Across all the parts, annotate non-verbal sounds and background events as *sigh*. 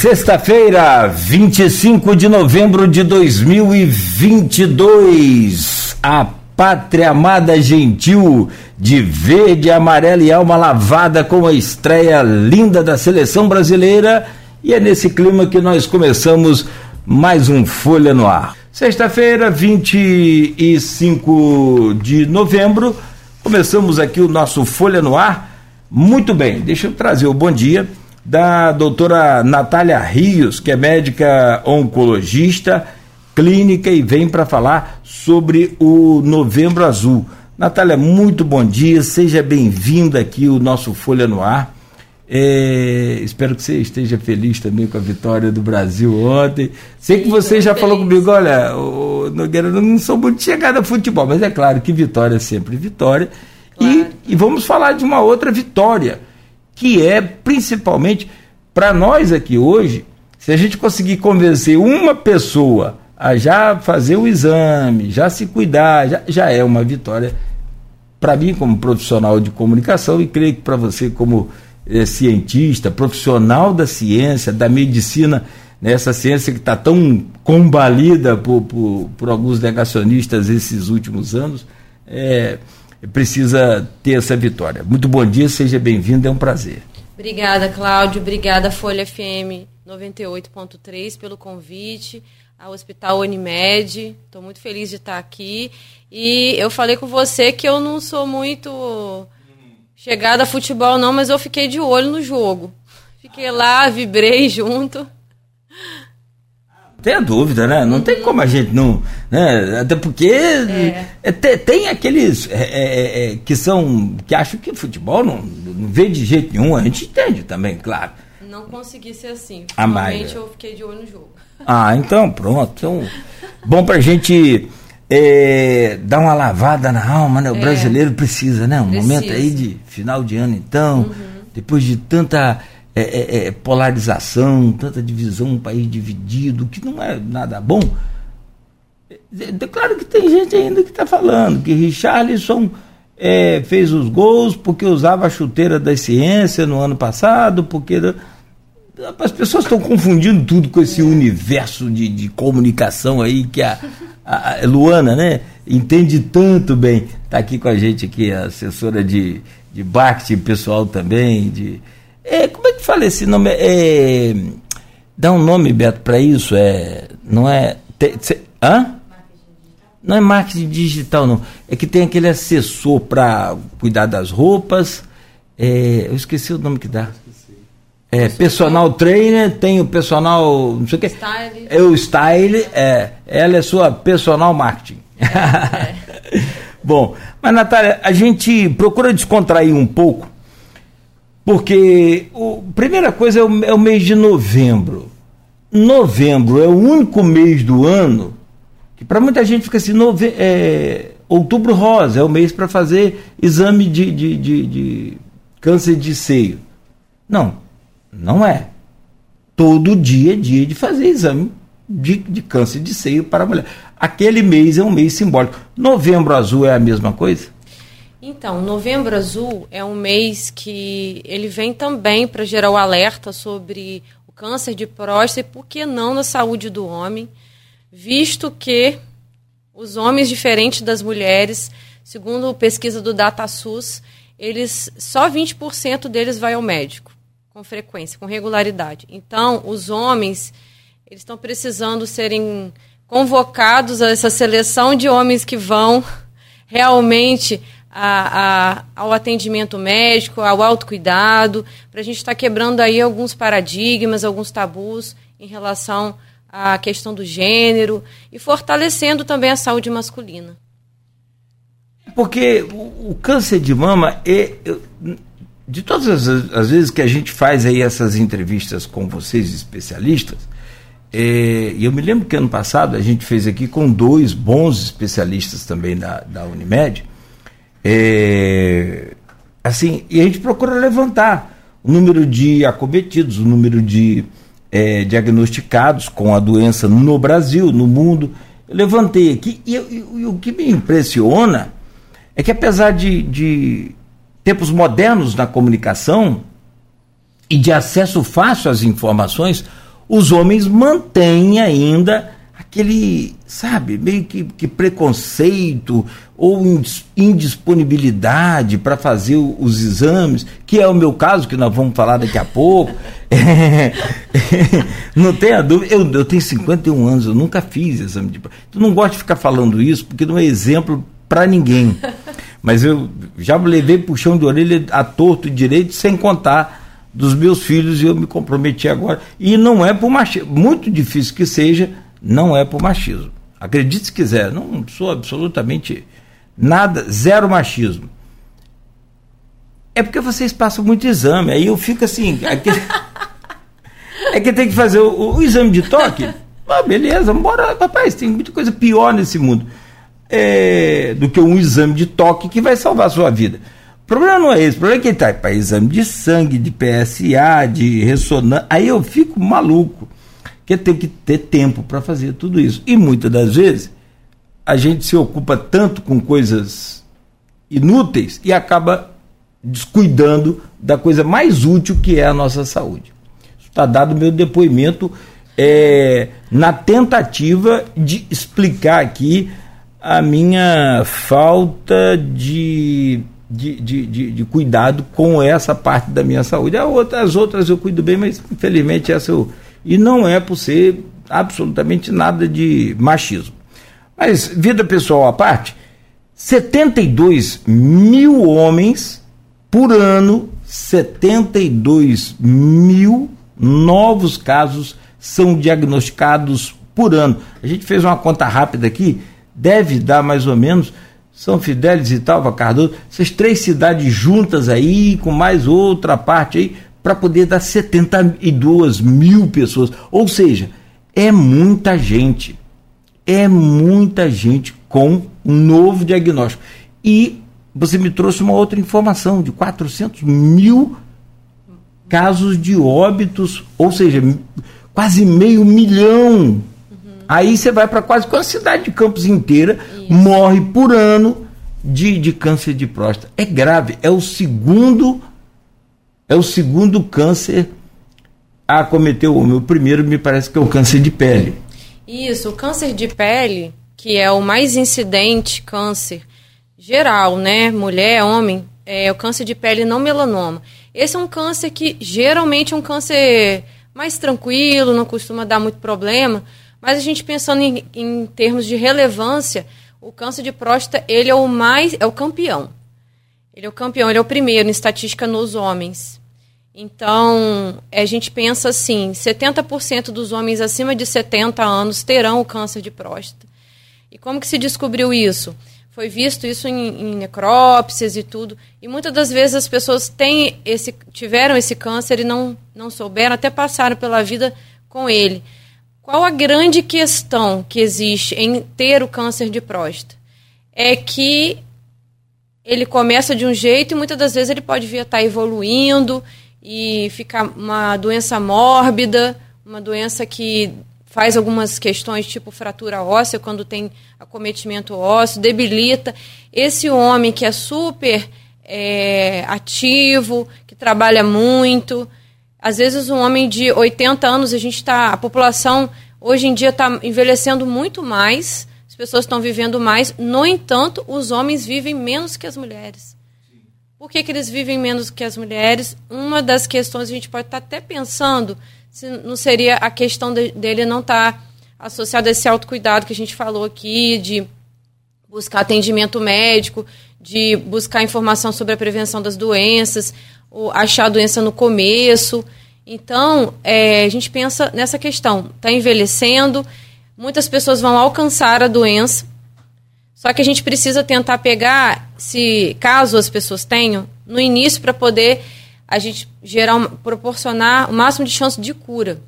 sexta-feira, 25 de novembro de 2022. A pátria amada gentil de verde, amarelo e alma lavada com a estreia linda da seleção brasileira. E é nesse clima que nós começamos mais um Folha no Ar. Sexta-feira, 25 de novembro, começamos aqui o nosso Folha no Ar. Muito bem, deixa eu trazer o bom dia da doutora Natália Rios, que é médica oncologista clínica e vem para falar sobre o Novembro Azul. Natália, muito bom dia, seja bem-vinda aqui o nosso Folha no Ar. É, espero que você esteja feliz também com a vitória do Brasil ontem. Sei que você já falou comigo, olha, o Nogueira, não sou muito chegada a futebol, mas é claro que vitória é sempre vitória. Claro. E, e vamos falar de uma outra vitória que é principalmente para nós aqui hoje, se a gente conseguir convencer uma pessoa a já fazer o exame, já se cuidar, já, já é uma vitória para mim como profissional de comunicação e creio que para você como é, cientista, profissional da ciência, da medicina, nessa ciência que está tão combalida por, por, por, alguns negacionistas esses últimos anos, é, precisa ter essa vitória. Muito bom dia, seja bem-vindo, é um prazer. Obrigada, Cláudio. Obrigada, Folha FM 98.3, pelo convite, ao Hospital Unimed. Estou muito feliz de estar aqui. E eu falei com você que eu não sou muito chegada a futebol, não, mas eu fiquei de olho no jogo. Fiquei lá, vibrei junto. Tem a dúvida, né? Não tem como a gente não. Né? Até porque é. É, tem, tem, aqueles é, é, é, que são. que acham que futebol não, não vê de jeito nenhum, a gente entende também, claro. Não consegui ser assim. Ah, Realmente eu fiquei de olho no jogo. Ah, então pronto. Então, bom pra gente é, dar uma lavada na alma, né? O brasileiro precisa, né? Um precisa. momento aí de final de ano, então, uhum. depois de tanta é, é, é, polarização, tanta divisão, um país dividido, que não é nada bom. É, é claro que tem gente ainda que está falando que Richarlison é, fez os gols porque usava a chuteira da ciência no ano passado, porque. As pessoas estão confundindo tudo com esse universo de, de comunicação aí que a, a, Luana, né, entende tanto bem. Está aqui com a gente aqui, a assessora de, de marketing pessoal também, de, é, como é que fala esse nome? É, dá um nome, Beto, para isso? É, não é. Te, te, hã? Não é marketing digital, não. É que tem aquele assessor para cuidar das roupas. É, eu esqueci o nome que dá. É, personal trainer, tem o personal. não sei o quê. Style. É o style, é, ela é sua personal marketing. É. *laughs* Bom, mas Natália, a gente procura descontrair um pouco porque a primeira coisa é o, é o mês de novembro. Novembro é o único mês do ano que para muita gente fica assim, nove, é, outubro rosa, é o mês para fazer exame de, de, de, de, câncer de seio. Não, não é. Todo dia é dia de fazer exame de, de câncer de seio para a mulher. Aquele mês é um mês simbólico. Novembro azul é a mesma coisa? Então, Novembro Azul é um mês que ele vem também para gerar o alerta sobre o câncer de próstata e por que não na saúde do homem, visto que os homens diferentes das mulheres, segundo pesquisa do DataSUS, eles só 20% deles vai ao médico com frequência, com regularidade. Então, os homens eles estão precisando serem convocados a essa seleção de homens que vão *laughs* realmente a, a, ao atendimento médico, ao autocuidado, para a gente estar tá quebrando aí alguns paradigmas, alguns tabus em relação à questão do gênero e fortalecendo também a saúde masculina. Porque o, o câncer de mama é, de todas as, as, vezes que a gente faz aí essas entrevistas com vocês especialistas, é, eu me lembro que ano passado a gente fez aqui com dois bons especialistas também da, da Unimed, é, assim, e a gente procura levantar o número de acometidos, o número de é, diagnosticados com a doença no Brasil, no mundo. Eu levantei aqui e, e, e, o que me impressiona é que apesar de, de tempos modernos na comunicação e de acesso fácil às informações, os homens mantêm ainda aquele, sabe, meio que, que preconceito ou indisponibilidade para fazer os exames, que é o meu caso, que nós vamos falar daqui a pouco. *laughs* Não tenha dúvida, eu, eu tenho 51 anos, eu nunca fiz exame de. Eu não gosto de ficar falando isso, porque não é exemplo para ninguém. Mas eu já levei puxão de orelha a torto e direito, sem contar dos meus filhos, e eu me comprometi agora. E não é por machismo, muito difícil que seja, não é por machismo. Acredite se quiser, não sou absolutamente nada, zero machismo. É porque vocês passam muito exame, aí eu fico assim. Aquele... *laughs* é que tem que fazer o, o exame de toque. Ah, beleza, bora, rapaz, tem muita coisa pior nesse mundo é, do que um exame de toque que vai salvar a sua vida. O problema não é esse, o problema é que ele está para exame de sangue, de PSA, de ressonância. Aí eu fico maluco, que tem que ter tempo para fazer tudo isso. E muitas das vezes a gente se ocupa tanto com coisas inúteis e acaba descuidando da coisa mais útil que é a nossa saúde. Está dado meu depoimento é, na tentativa de explicar aqui a minha falta de, de, de, de, de cuidado com essa parte da minha saúde. As outras eu cuido bem, mas infelizmente essa eu. E não é por ser absolutamente nada de machismo. Mas, vida pessoal à parte, 72 mil homens por ano, 72 mil novos casos são diagnosticados por ano. A gente fez uma conta rápida aqui, deve dar mais ou menos São Fidélis e Talva Cardoso, essas três cidades juntas aí, com mais outra parte aí, para poder dar 72 mil pessoas. Ou seja, é muita gente. É muita gente com um novo diagnóstico. E você me trouxe uma outra informação de 400 mil casos de óbitos, ou seja, quase meio milhão Aí você vai para quase a cidade de Campos inteira, Isso. morre por ano de, de câncer de próstata. É grave, é o segundo é o segundo câncer a acometer o homem. O primeiro me parece que é o câncer de pele. Isso, o câncer de pele, que é o mais incidente câncer geral, né? Mulher, homem, é o câncer de pele não melanoma. Esse é um câncer que geralmente é um câncer mais tranquilo, não costuma dar muito problema, mas a gente pensando em, em termos de relevância, o câncer de próstata, ele é o mais, é o campeão. Ele é o campeão, ele é o primeiro em estatística nos homens. Então, a gente pensa assim, 70% dos homens acima de 70 anos terão o câncer de próstata. E como que se descobriu isso? Foi visto isso em, em necrópsias e tudo. E muitas das vezes as pessoas têm esse, tiveram esse câncer e não, não souberam, até passaram pela vida com ele. Qual a grande questão que existe em ter o câncer de próstata? É que ele começa de um jeito e muitas das vezes ele pode vir a estar evoluindo e ficar uma doença mórbida, uma doença que faz algumas questões tipo fratura óssea quando tem acometimento ósseo, debilita. Esse homem que é super é, ativo, que trabalha muito, às vezes um homem de 80 anos, a gente está. A população hoje em dia está envelhecendo muito mais, as pessoas estão vivendo mais, no entanto, os homens vivem menos que as mulheres. Por que, que eles vivem menos que as mulheres? Uma das questões a gente pode estar até pensando se não seria a questão de, dele não estar associado a esse autocuidado que a gente falou aqui, de buscar atendimento médico, de buscar informação sobre a prevenção das doenças achar a doença no começo. Então, é, a gente pensa nessa questão. Está envelhecendo, muitas pessoas vão alcançar a doença, só que a gente precisa tentar pegar, se caso as pessoas tenham, no início para poder a gente gerar, proporcionar o máximo de chance de cura.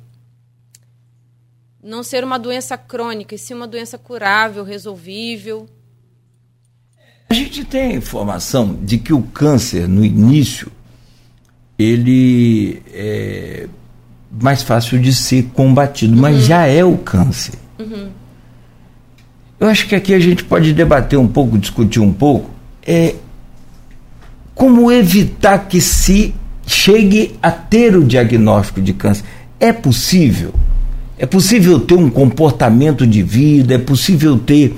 Não ser uma doença crônica, e sim uma doença curável, resolvível. A gente tem a informação de que o câncer, no início, ele é mais fácil de ser combatido, uhum. mas já é o câncer. Uhum. Eu acho que aqui a gente pode debater um pouco, discutir um pouco, é como evitar que se chegue a ter o diagnóstico de câncer. É possível? É possível ter um comportamento de vida, é possível ter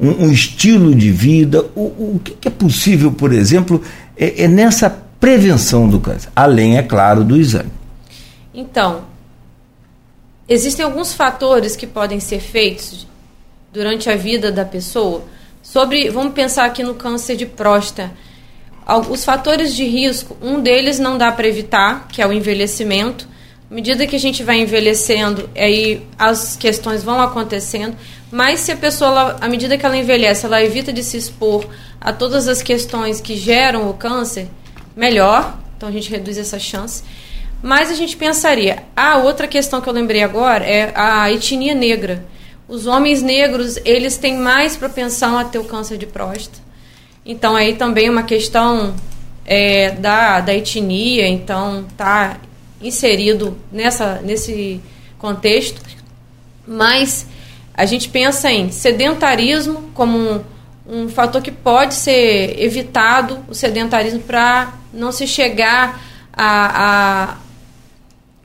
um, um estilo de vida. O, o que, é possível, por exemplo, é, é nessa prevenção do câncer, além, é claro, do exame. Então, existem alguns fatores que podem ser feitos durante a vida da pessoa. Sobre, vamos pensar aqui no câncer de próstata. Os fatores de risco, um deles não dá para evitar, que é o envelhecimento. À medida que a gente vai envelhecendo, aí as questões vão acontecendo. Mas se a pessoa, ela, à medida que ela envelhece, ela evita de se expor a todas as questões que geram o câncer, melhor. Então a gente reduz essa chance. Mas a gente pensaria, a ah, outra questão que eu lembrei agora é a etnia negra. Os homens negros, eles têm mais propensão a ter o câncer de próstata. Então aí também uma questão é, da, da etnia, então tá inserido nessa, nesse contexto. Mas a gente pensa em sedentarismo como um, um fator que pode ser evitado, o sedentarismo, para não se chegar a,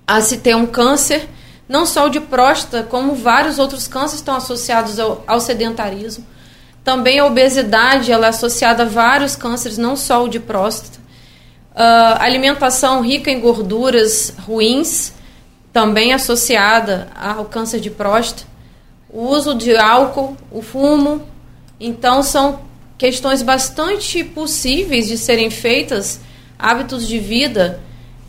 a, a se ter um câncer, não só o de próstata, como vários outros cânceres estão associados ao, ao sedentarismo. Também a obesidade ela é associada a vários cânceres, não só o de próstata. Uh, alimentação rica em gorduras ruins, também associada ao câncer de próstata. O uso de álcool, o fumo. Então, são questões bastante possíveis de serem feitas, hábitos de vida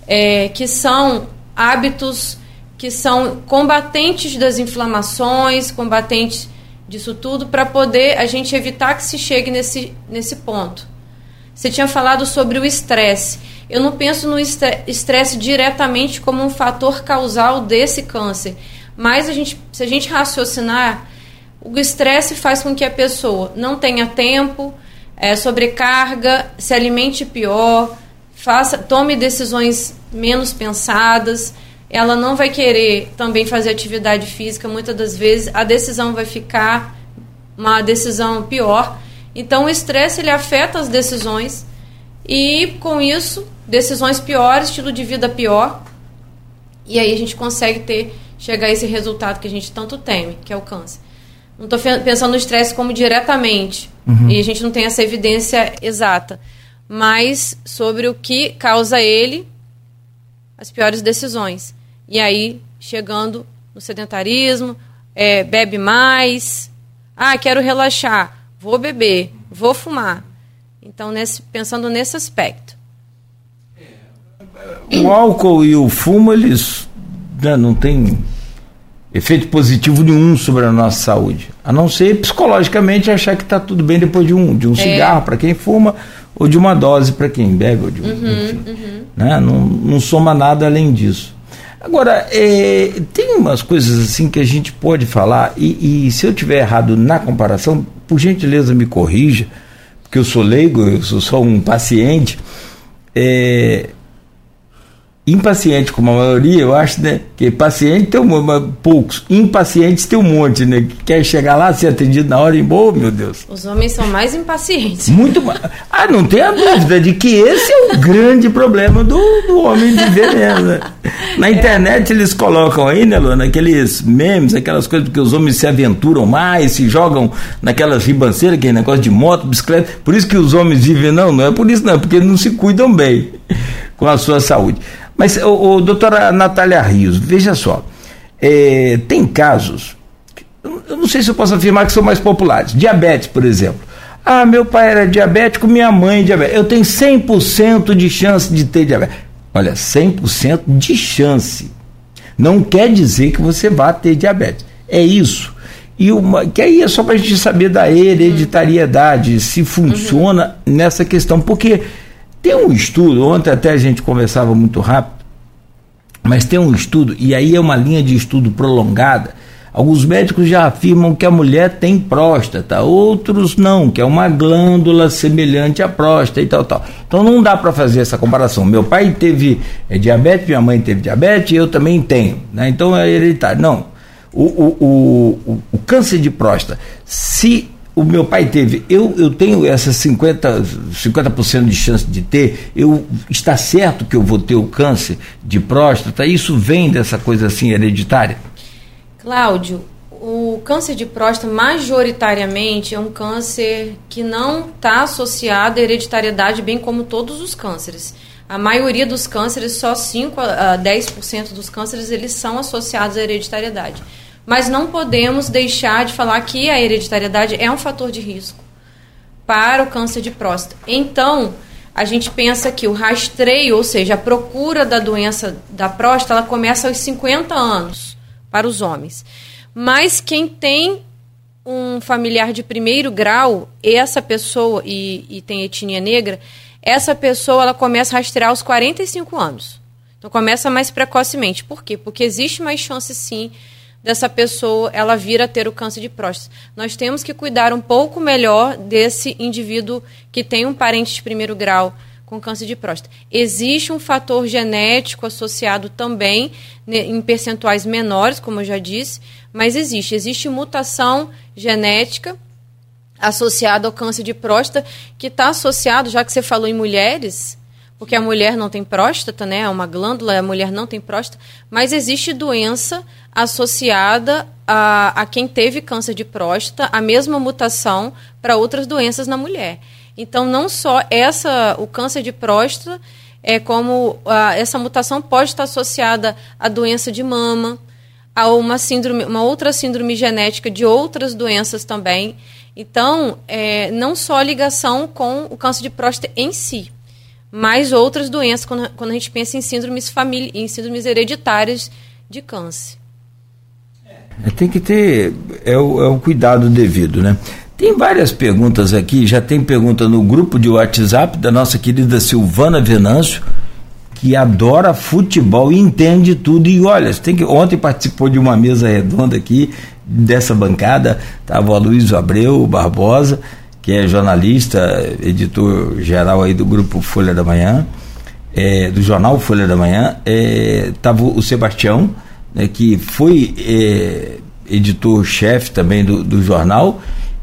é, que são hábitos que são combatentes das inflamações, combatentes disso tudo, para poder a gente evitar que se chegue nesse, nesse ponto. Você tinha falado sobre o estresse. Eu não penso no estresse diretamente como um fator causal desse câncer, mas a gente, se a gente raciocinar, o estresse faz com que a pessoa não tenha tempo, é, sobrecarga, se alimente pior, faça, tome decisões menos pensadas, ela não vai querer também fazer atividade física, muitas das vezes a decisão vai ficar uma decisão pior. Então o estresse ele afeta as decisões e com isso decisões piores, estilo de vida pior. E aí a gente consegue ter chegar a esse resultado que a gente tanto teme, que é o câncer. Não estou pensando no estresse como diretamente, uhum. e a gente não tem essa evidência exata, mas sobre o que causa ele as piores decisões. E aí, chegando no sedentarismo, é, bebe mais. Ah, quero relaxar, vou beber, vou fumar. Então, nesse, pensando nesse aspecto. O álcool e o fumo, eles né, não têm efeito positivo nenhum sobre a nossa saúde. A não ser psicologicamente achar que está tudo bem depois de um, de um é. cigarro para quem fuma ou de uma dose para quem bebe, ou de, uhum, enfim, uhum. Né? Não, não soma nada além disso. Agora, é, tem umas coisas assim que a gente pode falar, e, e se eu tiver errado na comparação, por gentileza me corrija, porque eu sou leigo, eu sou só um paciente. É, impaciente como a maioria, eu acho, né? Que paciente tem um, poucos, impacientes tem um monte, né? Que quer chegar lá, ser atendido na hora e oh, meu Deus. Os homens são mais impacientes. Muito mais. Ah, não tenha dúvida de que esse é o grande problema do, do homem viver mesmo. Né? Na é. internet eles colocam aí, né, Luana, aqueles memes, aquelas coisas que os homens se aventuram mais, se jogam naquelas ribanceiras, aquele negócio de moto, bicicleta. Por isso que os homens vivem, não, não é por isso, não, é porque eles não se cuidam bem com a sua saúde. Mas, o, o doutora Natália Rios, veja só, é, tem casos, eu não sei se eu posso afirmar que são mais populares. Diabetes, por exemplo. Ah, meu pai era diabético, minha mãe diabética. Eu tenho 100% de chance de ter diabetes. Olha, 100% de chance. Não quer dizer que você vá ter diabetes. É isso. E uma, que aí é só para a gente saber da hereditariedade, se funciona uhum. nessa questão. Porque tem um estudo, ontem até a gente conversava muito rápido, mas tem um estudo, e aí é uma linha de estudo prolongada. Alguns médicos já afirmam que a mulher tem próstata, outros não, que é uma glândula semelhante à próstata e tal, tal. Então não dá para fazer essa comparação. Meu pai teve é, diabetes, minha mãe teve diabetes, eu também tenho, né? Então é hereditário. Não. O, o, o, o, câncer de próstata, se o meu pai teve, eu, eu tenho essas 50%, 50 de chance de ter, eu está certo que eu vou ter o câncer de próstata, isso vem dessa coisa assim hereditária? Cláudio, o câncer de próstata, majoritariamente, é um câncer que não está associado à hereditariedade, bem como todos os cânceres. A maioria dos cânceres, só 5 a 10% dos cânceres, eles são associados à hereditariedade. Mas não podemos deixar de falar que a hereditariedade é um fator de risco para o câncer de próstata. Então, a gente pensa que o rastreio, ou seja, a procura da doença da próstata, ela começa aos 50 anos para os homens. Mas quem tem um familiar de primeiro grau, essa pessoa, e, e tem etnia negra, essa pessoa ela começa a rastrear aos 45 anos. Então começa mais precocemente. Por quê? Porque existe mais chance sim dessa pessoa ela vir a ter o câncer de próstata. Nós temos que cuidar um pouco melhor desse indivíduo que tem um parente de primeiro grau com câncer de próstata. Existe um fator genético associado também né, em percentuais menores, como eu já disse, mas existe. Existe mutação genética associada ao câncer de próstata, que está associado, já que você falou em mulheres, porque a mulher não tem próstata, né? É uma glândula, a mulher não tem próstata, mas existe doença associada a, a quem teve câncer de próstata, a mesma mutação para outras doenças na mulher. Então, não só essa, o câncer de próstata, é como a, essa mutação pode estar associada à doença de mama, a uma síndrome, uma outra síndrome genética de outras doenças também. Então, é, não só a ligação com o câncer de próstata em si, mas outras doenças quando, quando a gente pensa em síndromes família, em síndromes hereditárias de câncer. É, tem que ter é o, é o cuidado devido, né? Tem várias perguntas aqui, já tem pergunta no grupo de WhatsApp da nossa querida Silvana Venâncio que adora futebol e entende tudo. E olha, tem que, ontem participou de uma mesa redonda aqui, dessa bancada, estava o Luiz Abreu Barbosa, que é jornalista, editor geral aí do grupo Folha da Manhã, é, do jornal Folha da Manhã, estava é, o Sebastião, né, que foi é, editor-chefe também do, do jornal,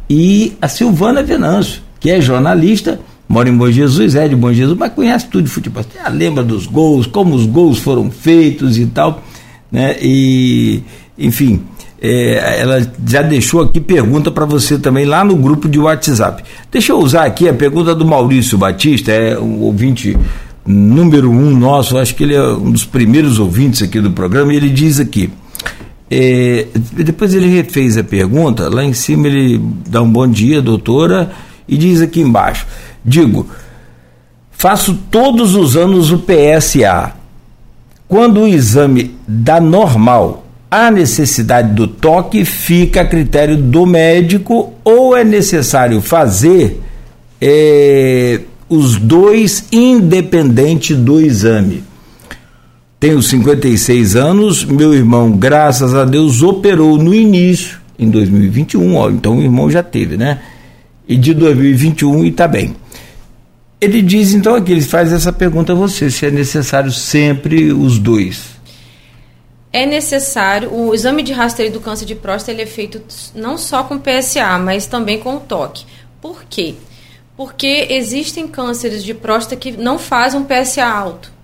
e a Silvana Venâncio, que é jornalista mora em Bom Jesus, é de Bom Jesus, mas conhece tudo de futebol. Você lembra dos gols, como os gols foram feitos e tal, né? E, enfim, é, ela já deixou aqui pergunta para você também lá no grupo de WhatsApp. Deixa eu usar aqui a pergunta do Maurício Batista, é um ouvinte número um nosso, acho que ele é um dos primeiros ouvintes aqui do programa, e ele diz aqui. É, depois ele refez a pergunta, lá em cima ele dá um bom dia, doutora, e diz aqui embaixo: Digo, faço todos os anos o PSA. Quando o exame dá normal, a necessidade do toque fica a critério do médico ou é necessário fazer é, os dois independente do exame. Tenho 56 anos, meu irmão, graças a Deus, operou no início, em 2021, ó, então o irmão já teve, né? E de 2021 e está bem. Ele diz então aqui, ele faz essa pergunta a você, se é necessário sempre os dois. É necessário, o exame de rastreio do câncer de próstata ele é feito não só com PSA, mas também com toque. Por quê? Porque existem cânceres de próstata que não fazem um PSA alto.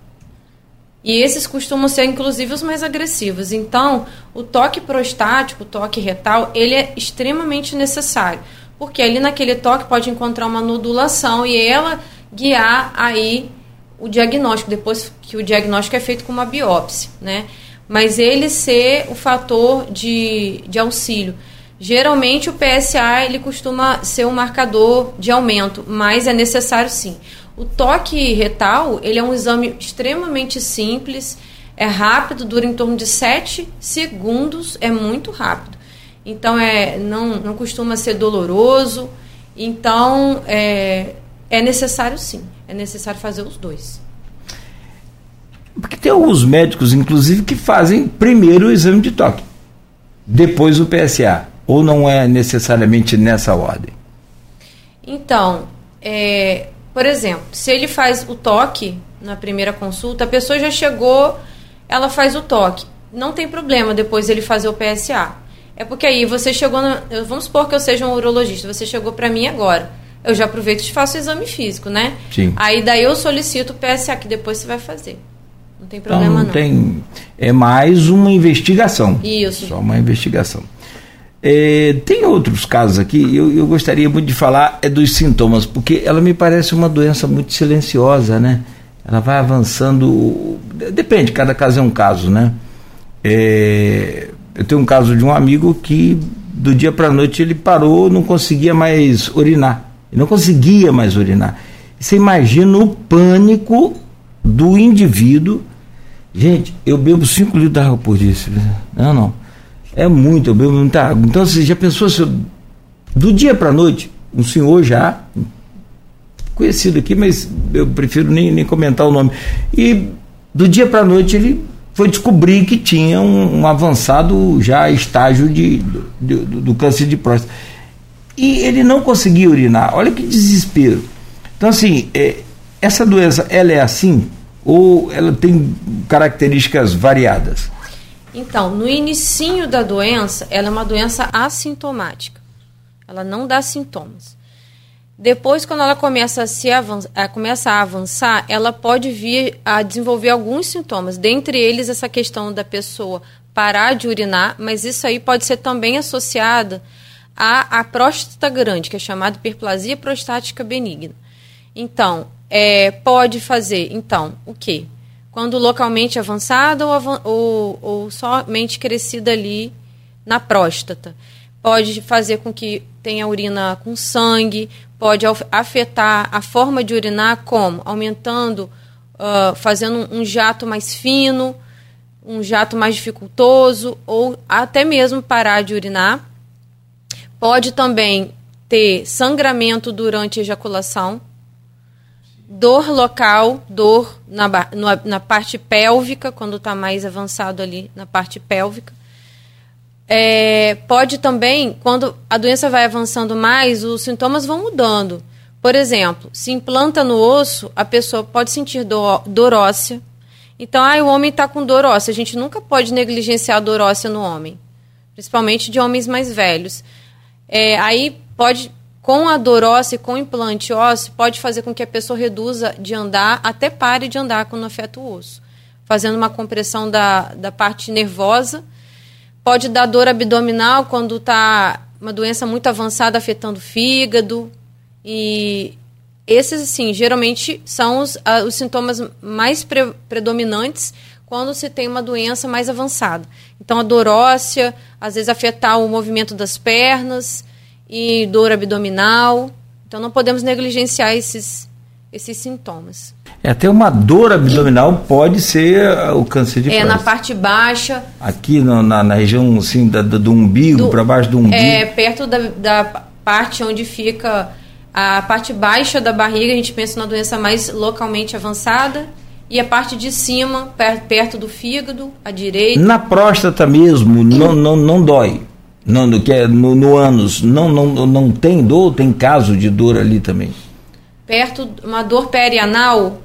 E esses costumam ser, inclusive, os mais agressivos. Então, o toque prostático, o toque retal, ele é extremamente necessário. Porque ali naquele toque pode encontrar uma nodulação e ela guiar aí o diagnóstico, depois que o diagnóstico é feito com uma biópsia, né? Mas ele ser o fator de, de auxílio. Geralmente o PSA ele costuma ser um marcador de aumento, mas é necessário sim. O toque retal ele é um exame extremamente simples, é rápido, dura em torno de 7 segundos, é muito rápido. Então é, não, não costuma ser doloroso. Então é, é necessário sim, é necessário fazer os dois. Porque tem alguns médicos, inclusive, que fazem primeiro o exame de toque, depois o PSA, ou não é necessariamente nessa ordem? Então, é, por exemplo, se ele faz o toque na primeira consulta, a pessoa já chegou, ela faz o toque. Não tem problema depois ele fazer o PSA. É porque aí você chegou, na, vamos supor que eu seja um urologista, você chegou para mim agora eu já aproveito e faço o exame físico, né? Sim. Aí daí eu solicito o PSA, que depois você vai fazer. Não tem problema então, não. não. Tem, é mais uma investigação. Isso. Só uma investigação. É, tem outros casos aqui, eu, eu gostaria muito de falar é dos sintomas, porque ela me parece uma doença muito silenciosa, né? Ela vai avançando, depende, cada caso é um caso, né? É, eu tenho um caso de um amigo que do dia para a noite ele parou, não conseguia mais urinar. Ele não conseguia mais urinar. Você imagina o pânico do indivíduo. Gente, eu bebo 5 litros de água por dia. Não, não. É muito, eu bebo muita água. Então você já pensou se eu, do dia para noite, um senhor já conhecido aqui, mas eu prefiro nem, nem comentar o nome. E do dia para noite ele foi descobrir que tinha um, um avançado já estágio de, de, do, do câncer de próstata. E ele não conseguia urinar. Olha que desespero. Então, assim, é, essa doença, ela é assim ou ela tem características variadas? Então, no inicinho da doença, ela é uma doença assintomática. Ela não dá sintomas. Depois, quando ela começa a, se avançar, começa a avançar, ela pode vir a desenvolver alguns sintomas, dentre eles essa questão da pessoa parar de urinar, mas isso aí pode ser também associado à, à próstata grande, que é chamada hiperplasia prostática benigna. Então, é, pode fazer, então, o quê? Quando localmente avançada ou, ou, ou somente crescida ali na próstata. Pode fazer com que tenha urina com sangue, pode afetar a forma de urinar como? Aumentando, uh, fazendo um jato mais fino, um jato mais dificultoso, ou até mesmo parar de urinar. Pode também ter sangramento durante a ejaculação, dor local, dor na, na, na parte pélvica, quando está mais avançado ali na parte pélvica. É, pode também, quando a doença vai avançando mais, os sintomas vão mudando. Por exemplo, se implanta no osso, a pessoa pode sentir dor, dor óssea. Então, ah, o homem está com dor óssea. A gente nunca pode negligenciar a dor óssea no homem, principalmente de homens mais velhos. É, aí pode, com a dor óssea e com o implante ósseo, pode fazer com que a pessoa reduza de andar, até pare de andar quando afeta o osso, fazendo uma compressão da, da parte nervosa Pode dar dor abdominal quando está uma doença muito avançada afetando o fígado. E esses, assim, geralmente são os, uh, os sintomas mais pre predominantes quando se tem uma doença mais avançada. Então, a dor óssea, às vezes afetar o movimento das pernas e dor abdominal. Então, não podemos negligenciar esses, esses sintomas. É, até uma dor abdominal pode ser uh, o câncer de próstata. É, na parte baixa. Aqui no, na, na, região assim, da, do umbigo, para baixo do umbigo. É, perto da, da parte onde fica a parte baixa da barriga, a gente pensa na doença mais localmente avançada. E a parte de cima, perto do fígado, à direita. Na próstata mesmo, não, não, não dói. Não, no, que é, no, no ânus, não, não, não tem dor, tem caso de dor ali também. Perto, uma dor perianal,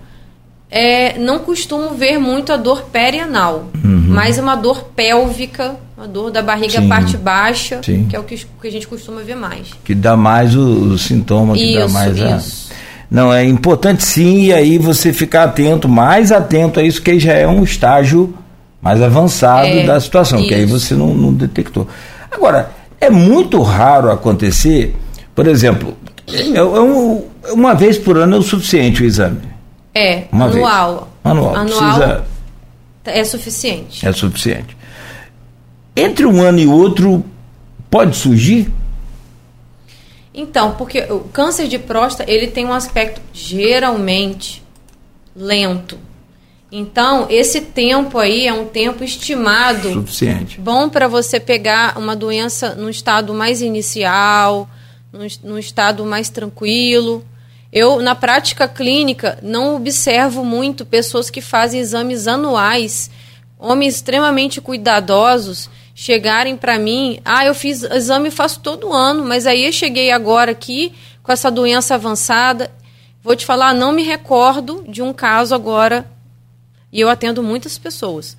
é, não costumo ver muito a dor perianal, uhum. mas uma dor pélvica, uma dor da barriga Sim. parte baixa, Sim. que é o que, que, a gente costuma ver mais. Que dá mais o, o sintoma, que isso, dá mais isso. a. Não, é importante sim, e aí você ficar atento, mais atento a isso, que já é um estágio mais avançado é, da situação, isso. que aí você não, não detectou. Agora, é muito raro acontecer, por exemplo, é, é um, uma vez por ano é o suficiente o exame. É, Uma anual. Vez. Anual. Anual Precisa... é suficiente. É suficiente. Entre um ano e outro, pode surgir? Então, porque o câncer de próstata, ele tem um aspecto geralmente lento. Então, esse tempo aí é um tempo estimado. Suficiente. Bom para você pegar uma doença num estado mais inicial, num, num estado mais tranquilo. Eu, na prática clínica, não observo muito pessoas que fazem exames anuais, homens extremamente cuidadosos, chegarem para mim, ah, eu fiz exame faço todo ano, mas aí eu cheguei agora aqui com essa doença avançada. Vou te falar, não me recordo de um caso agora, e eu atendo muitas pessoas.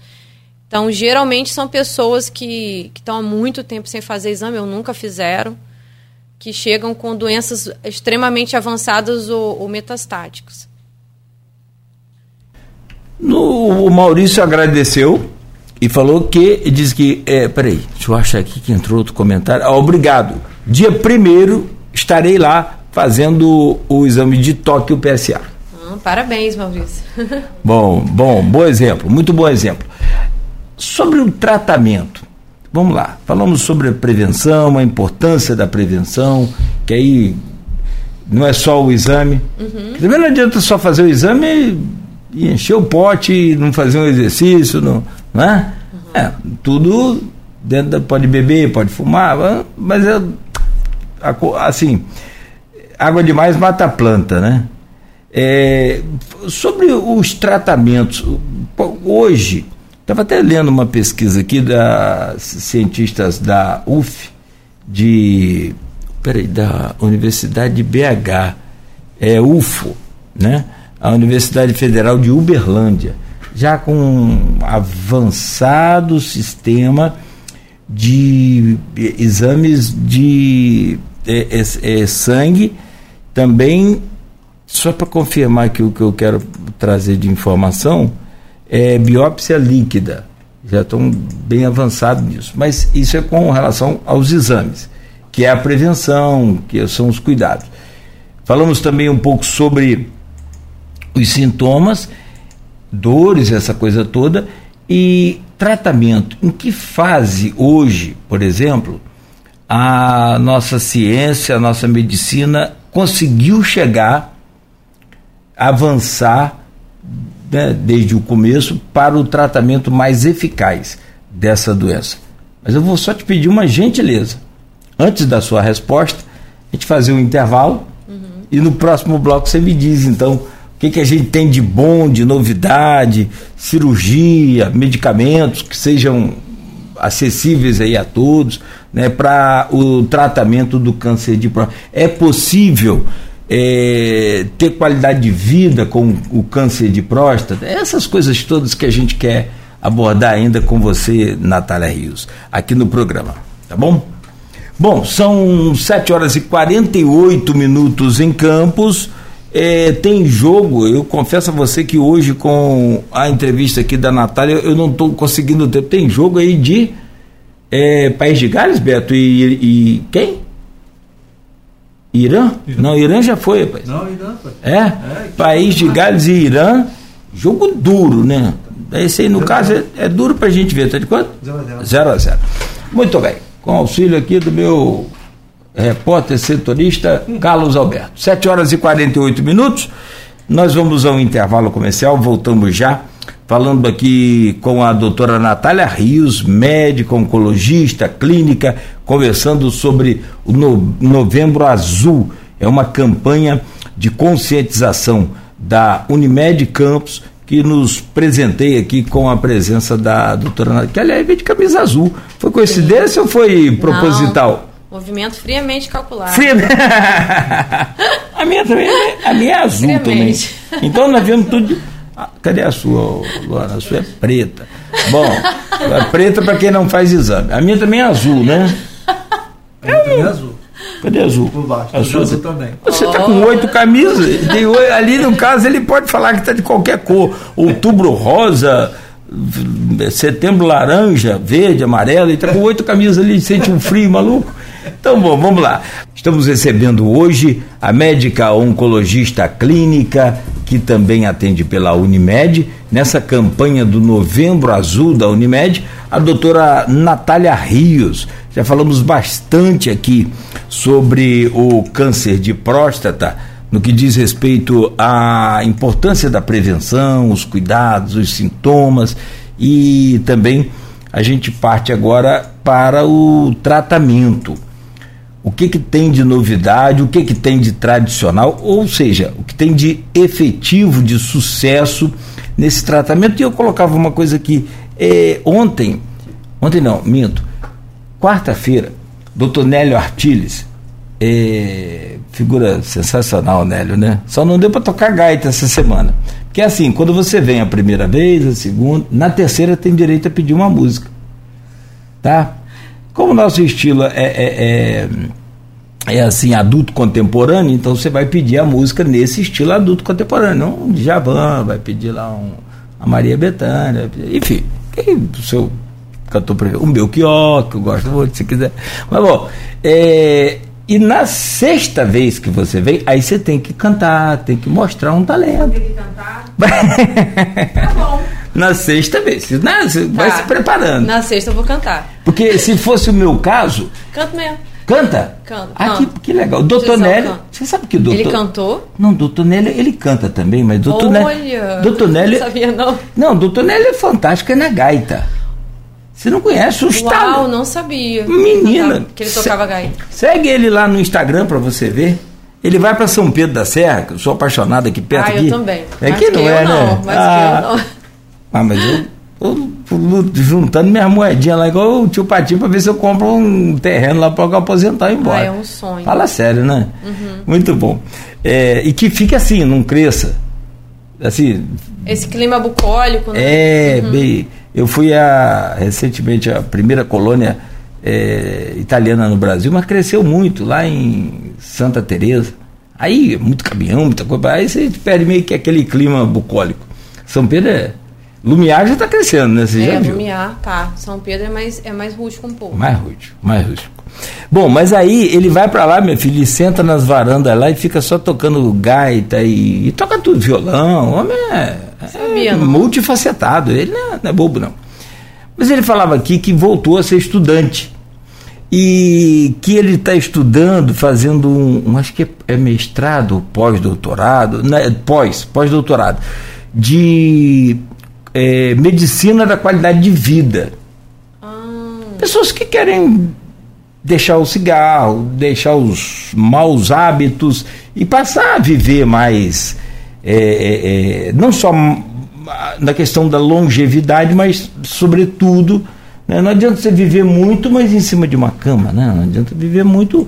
Então, geralmente são pessoas que, estão há muito tempo sem fazer exame, ou nunca fizeram que chegam com doenças extremamente avançadas ou, ou metastáticas. No, o Maurício agradeceu e falou que, diz que, é, peraí, deixa eu achar aqui que entrou outro comentário. Ah, obrigado. Dia primeiro estarei lá fazendo o exame de toque o PSA. Parabéns, Maurício. *laughs* bom, bom, bom exemplo, muito bom exemplo. Sobre o tratamento, vamos lá, falamos sobre a prevenção, a importância da prevenção, que aí não é só o exame. Uhum. Também não adianta só fazer o exame e encher o pote e não fazer um exercício, não, não é? Uhum. é? Tudo dentro da, pode beber, pode fumar, mas é assim, água demais mata a planta, né? É, sobre os tratamentos, hoje, estava até lendo uma pesquisa aqui das cientistas da UF, de, peraí, da Universidade de BH, é UFO, né? a Universidade Federal de Uberlândia, já com um avançado sistema de exames de é, é, é, sangue, também, só para confirmar que o que eu quero trazer de informação, é biópsia líquida. Já estão bem avançados nisso. Mas isso é com relação aos exames, que é a prevenção, que são os cuidados. Falamos também um pouco sobre os sintomas, dores, essa coisa toda, e tratamento. Em que fase hoje, por exemplo, a nossa ciência, a nossa medicina conseguiu chegar, avançar né, desde o começo para o tratamento mais eficaz dessa doença? Mas eu vou só te pedir uma gentileza. Antes da sua resposta, a gente fazer um intervalo uhum. e no próximo bloco você me diz então o que, que a gente tem de bom, de novidade, cirurgia, medicamentos que sejam acessíveis aí a todos, né, para o tratamento do câncer de próstata. É possível é, ter qualidade de vida com o câncer de próstata? Essas coisas todas que a gente quer abordar ainda com você, Natália Rios, aqui no programa, tá bom? Bom, são 7 horas e 48 minutos em Campos. É, tem jogo, eu confesso a você que hoje com a entrevista aqui da Natália, eu não estou conseguindo ter. Tem jogo aí de é, País de Gales, Beto, e, e quem? Irã? Irã? Não, Irã já foi, rapaz. Não, Irã foi. É? é País de Gales e Irã, jogo duro, né? Esse aí, no zero caso, é, é, duro pra gente ver, tá de quanto? 0 a 0 Muito bem. Com auxílio aqui do meu repórter setorista Carlos Alberto. 7 horas e 48 minutos. Nós vamos ao intervalo comercial, voltamos já, falando aqui com a doutora Natália Rios, médica, oncologista, clínica, conversando sobre o no, Novembro Azul. É uma campanha de conscientização da Unimed Campos que nos presenteia aqui com a presença da doutora Natália, que aliás veio de camisa azul. Foi coincidência Sim. ou foi proposital? Não. Movimento friamente calculado. Friamente. *laughs* a minha também a minha é azul friamente. também. Então nós vemos tudo. Ah, cadê a sua, Luana? A sua é preta. Bom, é preta para quem não faz exame. A minha também é azul, né? A minha também é azul. Cadê azul? Por baixo. A sua azul também. Você está com oito camisas. ali no caso ele pode falar que está de qualquer cor. Outubro rosa setembro laranja, verde, amarelo, e está com oito camisas ali, sente um frio maluco. Então, bom, vamos lá. Estamos recebendo hoje a médica oncologista clínica, que também atende pela Unimed, nessa campanha do Novembro Azul da Unimed, a doutora Natália Rios. Já falamos bastante aqui sobre o câncer de próstata, no que diz respeito à importância da prevenção, os cuidados, os sintomas. E também a gente parte agora para o tratamento o que, que tem de novidade, o que, que tem de tradicional, ou seja, o que tem de efetivo, de sucesso nesse tratamento. E eu colocava uma coisa aqui, é, ontem, ontem não, minto, quarta-feira, doutor Nélio Artiles, é, figura sensacional, Nélio, né? Só não deu para tocar gaita essa semana. Porque assim, quando você vem a primeira vez, a segunda, na terceira tem direito a pedir uma música. Tá? Como o nosso estilo é, é, é, é, assim, adulto contemporâneo, então você vai pedir a música nesse estilo adulto contemporâneo. Não um Djavan, vai pedir lá um, a Maria Bethânia, enfim, o seu cantor preferido, o meu que eu gosto muito, se quiser. Mas bom, é, e na sexta vez que você vem, aí você tem que cantar, tem que mostrar um talento. Tem que cantar? *laughs* tá bom. Na sexta vez. Né? Você tá. vai se preparando. Na sexta eu vou cantar. Porque se fosse o meu caso. Canto mesmo. Canta? Canta. Ah, que, que legal. Doutor Nélio. Você sabe que o doutor. Ele cantou? Não, doutor Nélio, ele canta também, mas doutor Olha, Nélio. Doutor Nélio. *laughs* Não sabia, não. Não, doutor Nélio é fantástico, é na gaita. Você não conhece o estado? Uau, não sabia. Menina. Que ele tocava gaita. Segue ele lá no Instagram para você ver. Ele vai para São Pedro da Serra, que eu sou apaixonado aqui perto. Ah, aqui. eu também. É que não é, não, né? Mas ah, que eu não. Ah, mas eu, eu, eu juntando minhas moedinhas lá, igual o tio Patinho, para ver se eu compro um terreno lá para eu aposentar e ir embora. Ah, é um sonho. Fala sério, né? Uhum. Muito bom. É, e que fique assim, não cresça. Assim, Esse clima bucólico, né? É, uhum. bem eu fui a, recentemente a primeira colônia é, italiana no Brasil, mas cresceu muito lá em Santa Teresa. Aí, muito caminhão, muita coisa. Aí você perde meio que aquele clima bucólico. São Pedro é. Lumiar já está crescendo, né? Você é, já viu? Lumiar, tá. São Pedro é mais, é mais rústico um pouco. Mais rústico, mais rústico. Bom, mas aí ele vai para lá, meu filho, e senta nas varandas lá e fica só tocando gaita e, e toca tudo, violão. O homem é, é multifacetado, ele não é, não é bobo não. Mas ele falava aqui que voltou a ser estudante e que ele está estudando, fazendo um, um, acho que é, é mestrado, pós-doutorado, né, pós, pós-doutorado, de é, medicina da qualidade de vida. Ah. Pessoas que querem deixar o cigarro, deixar os maus hábitos e passar a viver mais, é, é, é não só na questão da longevidade, mas sobretudo, né, não adianta você viver muito, mas em cima de uma cama, né? não adianta viver muito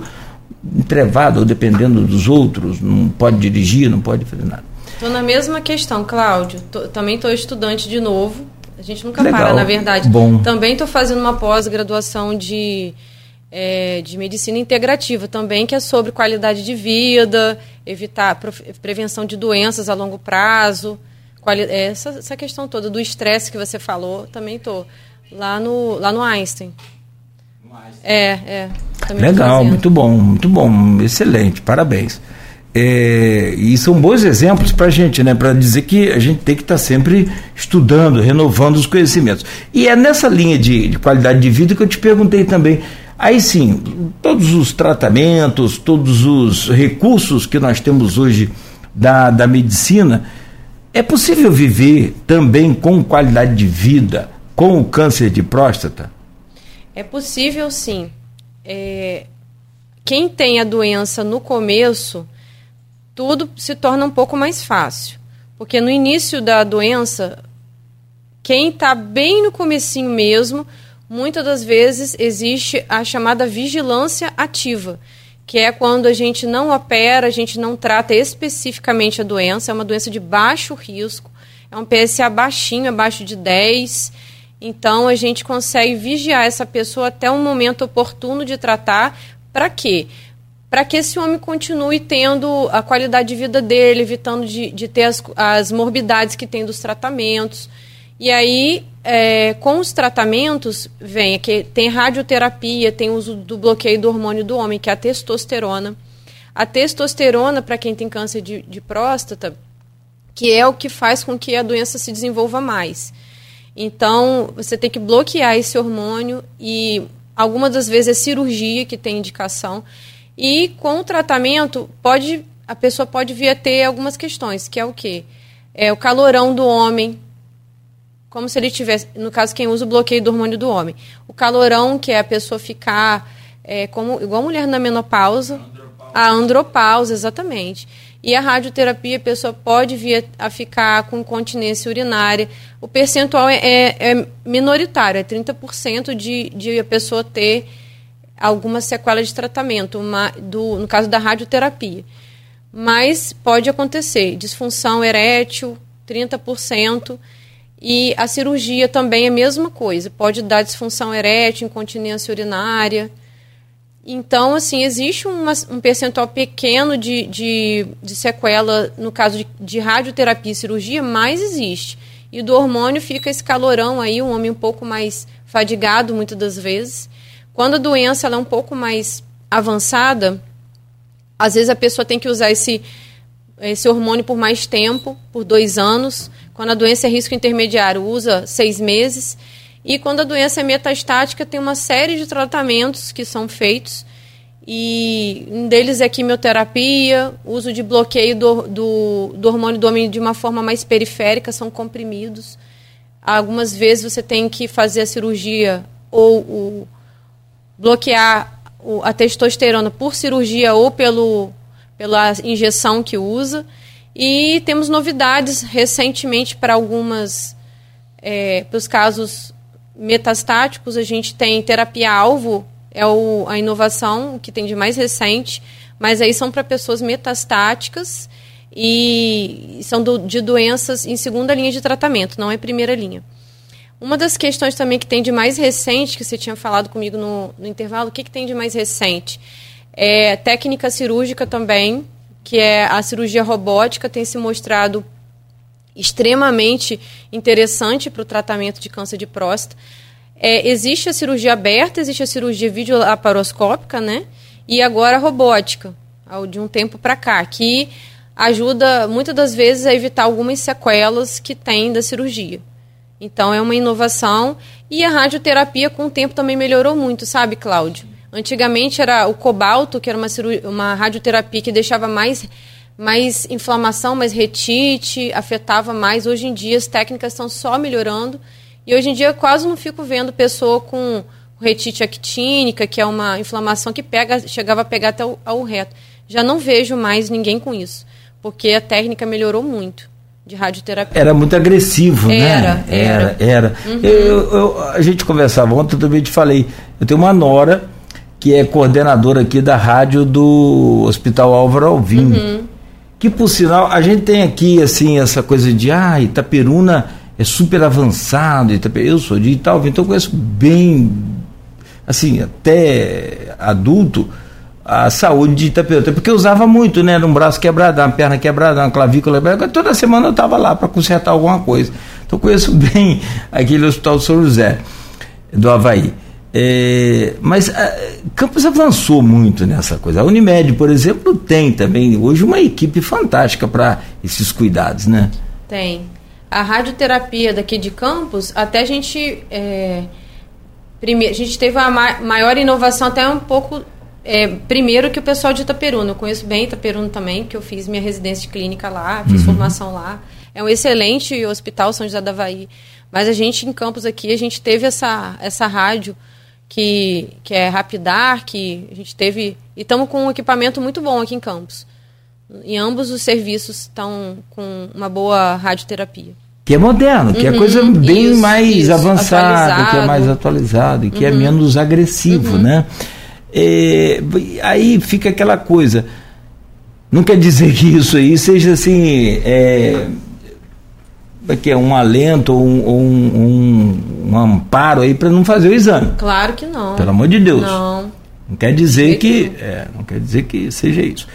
entrevado ou dependendo dos outros, não pode dirigir, não pode fazer nada. Estou na mesma questão, Cláudio. Tô, também estou estudante de novo. A gente nunca Legal. para, na verdade. Bom. Também estou fazendo uma pós-graduação de é, de medicina integrativa também, que é sobre qualidade de vida, evitar prevenção de doenças a longo prazo, é, essa, essa questão toda do estresse que você falou, também estou lá no, lá no Einstein. É, é. Legal, muito bom, muito bom, excelente, parabéns. É, e são bons exemplos para a gente, né? Para dizer que a gente tem que estar tá sempre estudando, renovando os conhecimentos. E é nessa linha de, de qualidade de vida que eu te perguntei também Aí sim, todos os tratamentos, todos os recursos que nós temos hoje da, da medicina, é possível viver também com qualidade de vida com o câncer de próstata? É possível sim. É, quem tem a doença no começo, tudo se torna um pouco mais fácil. Porque no início da doença, quem está bem no comecinho mesmo, muitas das vezes existe a chamada vigilância ativa, que é quando a gente não opera, a gente não trata especificamente a doença, é uma doença de baixo risco, é um PSA baixinho, abaixo de 10. Então a gente consegue vigiar essa pessoa até um momento oportuno de tratar. Para quê? Para que esse homem continue tendo a qualidade de vida dele, evitando de, de ter as, as morbidades que tem dos tratamentos. E aí, é, com os tratamentos, vem que tem radioterapia, tem uso do bloqueio do hormônio do homem, que é a testosterona. A testosterona, para quem tem câncer de, de próstata, que é o que faz com que a doença se desenvolva mais. Então, você tem que bloquear esse hormônio e algumas das vezes é cirurgia que tem indicação. E com o tratamento, pode a pessoa pode vir a ter algumas questões, que é o quê? É o calorão do homem, como se ele tivesse, no caso, quem usa o bloqueio do hormônio do homem. O calorão, que é a pessoa ficar é, como, igual a mulher na menopausa. A andropausa, exatamente. E a radioterapia, a pessoa pode vir a ficar com incontinência urinária. O percentual é, é, é minoritário, é 30% de, de a pessoa ter alguma sequela de tratamento, uma, do, no caso da radioterapia. Mas pode acontecer disfunção erétil, 30%. E a cirurgia também é a mesma coisa, pode dar disfunção erétil, incontinência urinária. Então, assim, existe uma, um percentual pequeno de, de, de, sequela no caso de, de radioterapia e cirurgia, mas existe. e do hormônio fica esse calorão aí, um homem um pouco mais fadigado muitas das vezes. Quando a doença é um pouco mais avançada, às vezes a pessoa tem que usar esse, esse hormônio por mais tempo, por dois anos. Quando a doença é risco intermediário, usa seis meses. E quando a doença é metastática, tem uma série de tratamentos que são feitos. E um deles é quimioterapia, uso de bloqueio do, do, do hormônio do homem de uma forma mais periférica, são comprimidos. Algumas vezes você tem que fazer a cirurgia ou o, bloquear a testosterona por cirurgia ou pelo, pela injeção que usa. E temos novidades recentemente para algumas, é, para os casos metastáticos, a gente tem terapia-alvo, é o, a inovação que tem de mais recente, mas aí são para pessoas metastáticas e são do, de doenças em segunda linha de tratamento, não é primeira linha. Uma das questões também que tem de mais recente, que você tinha falado comigo no, no intervalo, o que, que tem de mais recente? É técnica cirúrgica também, que é a cirurgia robótica, tem se mostrado extremamente interessante para o tratamento de câncer de próstata. É, existe a cirurgia aberta, existe a cirurgia videolaparoscópica, né? E agora a robótica, de um tempo para cá, que ajuda muitas das vezes a evitar algumas sequelas que tem da cirurgia. Então é uma inovação e a radioterapia com o tempo também melhorou muito, sabe, Cláudio? Antigamente era o cobalto, que era uma, uma radioterapia que deixava mais, mais inflamação, mais retite, afetava mais. Hoje em dia as técnicas estão só melhorando e hoje em dia eu quase não fico vendo pessoa com retite actínica, que é uma inflamação que pega, chegava a pegar até o, ao reto. Já não vejo mais ninguém com isso, porque a técnica melhorou muito de radioterapia. Era muito agressivo, era, né? Era, era. era. Uhum. Eu, eu, a gente conversava ontem, eu também te falei. Eu tenho uma nora que é coordenadora aqui da rádio do Hospital Álvaro Alvim. Uhum. Que por sinal, a gente tem aqui assim essa coisa de ah, Itaperuna é super avançado, eu sou de Itaúvi, então eu conheço bem assim, até adulto a saúde de Itaperuta, porque eu usava muito, né? Um braço quebrado, uma perna quebrada, uma clavícula quebrada, toda semana eu estava lá para consertar alguma coisa. Então conheço *laughs* bem aquele hospital São José do Havaí. É, mas a, Campos avançou muito nessa coisa. A Unimed, por exemplo, tem também hoje uma equipe fantástica para esses cuidados, né? Tem. A radioterapia daqui de Campos, até a gente. É, primeiro, a gente teve a maior inovação até um pouco é, primeiro que o pessoal de Itaperuna, eu conheço bem Itaperuna também, que eu fiz minha residência de clínica lá, fiz uhum. formação lá. É um excelente hospital São José da Havaí. Mas a gente, em Campos aqui, a gente teve essa, essa rádio que, que é Rapidar, que a gente teve... E estamos com um equipamento muito bom aqui em Campos. E ambos os serviços estão com uma boa radioterapia. Que é moderno, que é uhum, é coisa bem isso, mais isso, avançada, que é mais atualizado e que é uhum. é menos agressivo, uhum. né? É, aí fica aquela coisa. Não quer dizer que isso aí seja assim. É, que é um alento ou um, um, um, amparo aí para não fazer o exame. Claro que não. Pelo amor de Deus. Não. Não quer dizer que. É, não quer dizer que seja isso.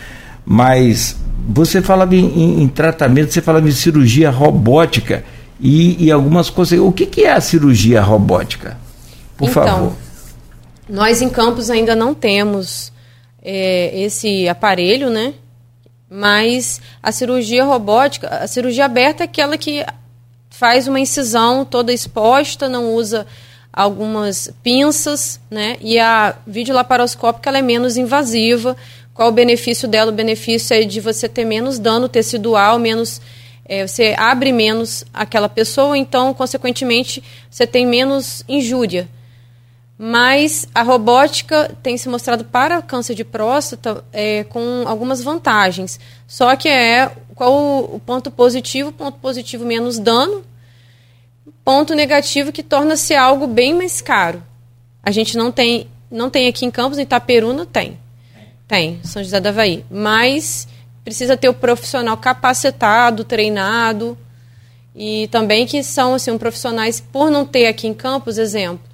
Mas você falava em, em, em tratamento, você falava em cirurgia robótica e, e algumas coisas. O que, que é a cirurgia robótica? Por então, favor. Nós em Campos ainda não temos é, esse aparelho, né? Mas a cirurgia robótica, a cirurgia aberta é aquela que faz uma incisão toda exposta, não usa algumas pinças, né? E a videolaparoscópica ela é menos invasiva. Qual o benefício dela? O benefício é de você ter menos dano tecidual, menos é, você abre menos aquela pessoa, então, consequentemente, você tem menos injúria. Mas a robótica tem se mostrado para câncer de próstata é, com algumas vantagens. Só que é qual o, ponto positivo? Ponto positivo menos dano. Ponto negativo que torna-se algo bem mais caro. A gente não tem, não tem aqui em Campos, em Itaperuna tem. Tem, São José da Havaí. Mas precisa ter o profissional capacitado, treinado. E também que são assim, um profissionais, por não ter aqui em Campos, exemplo,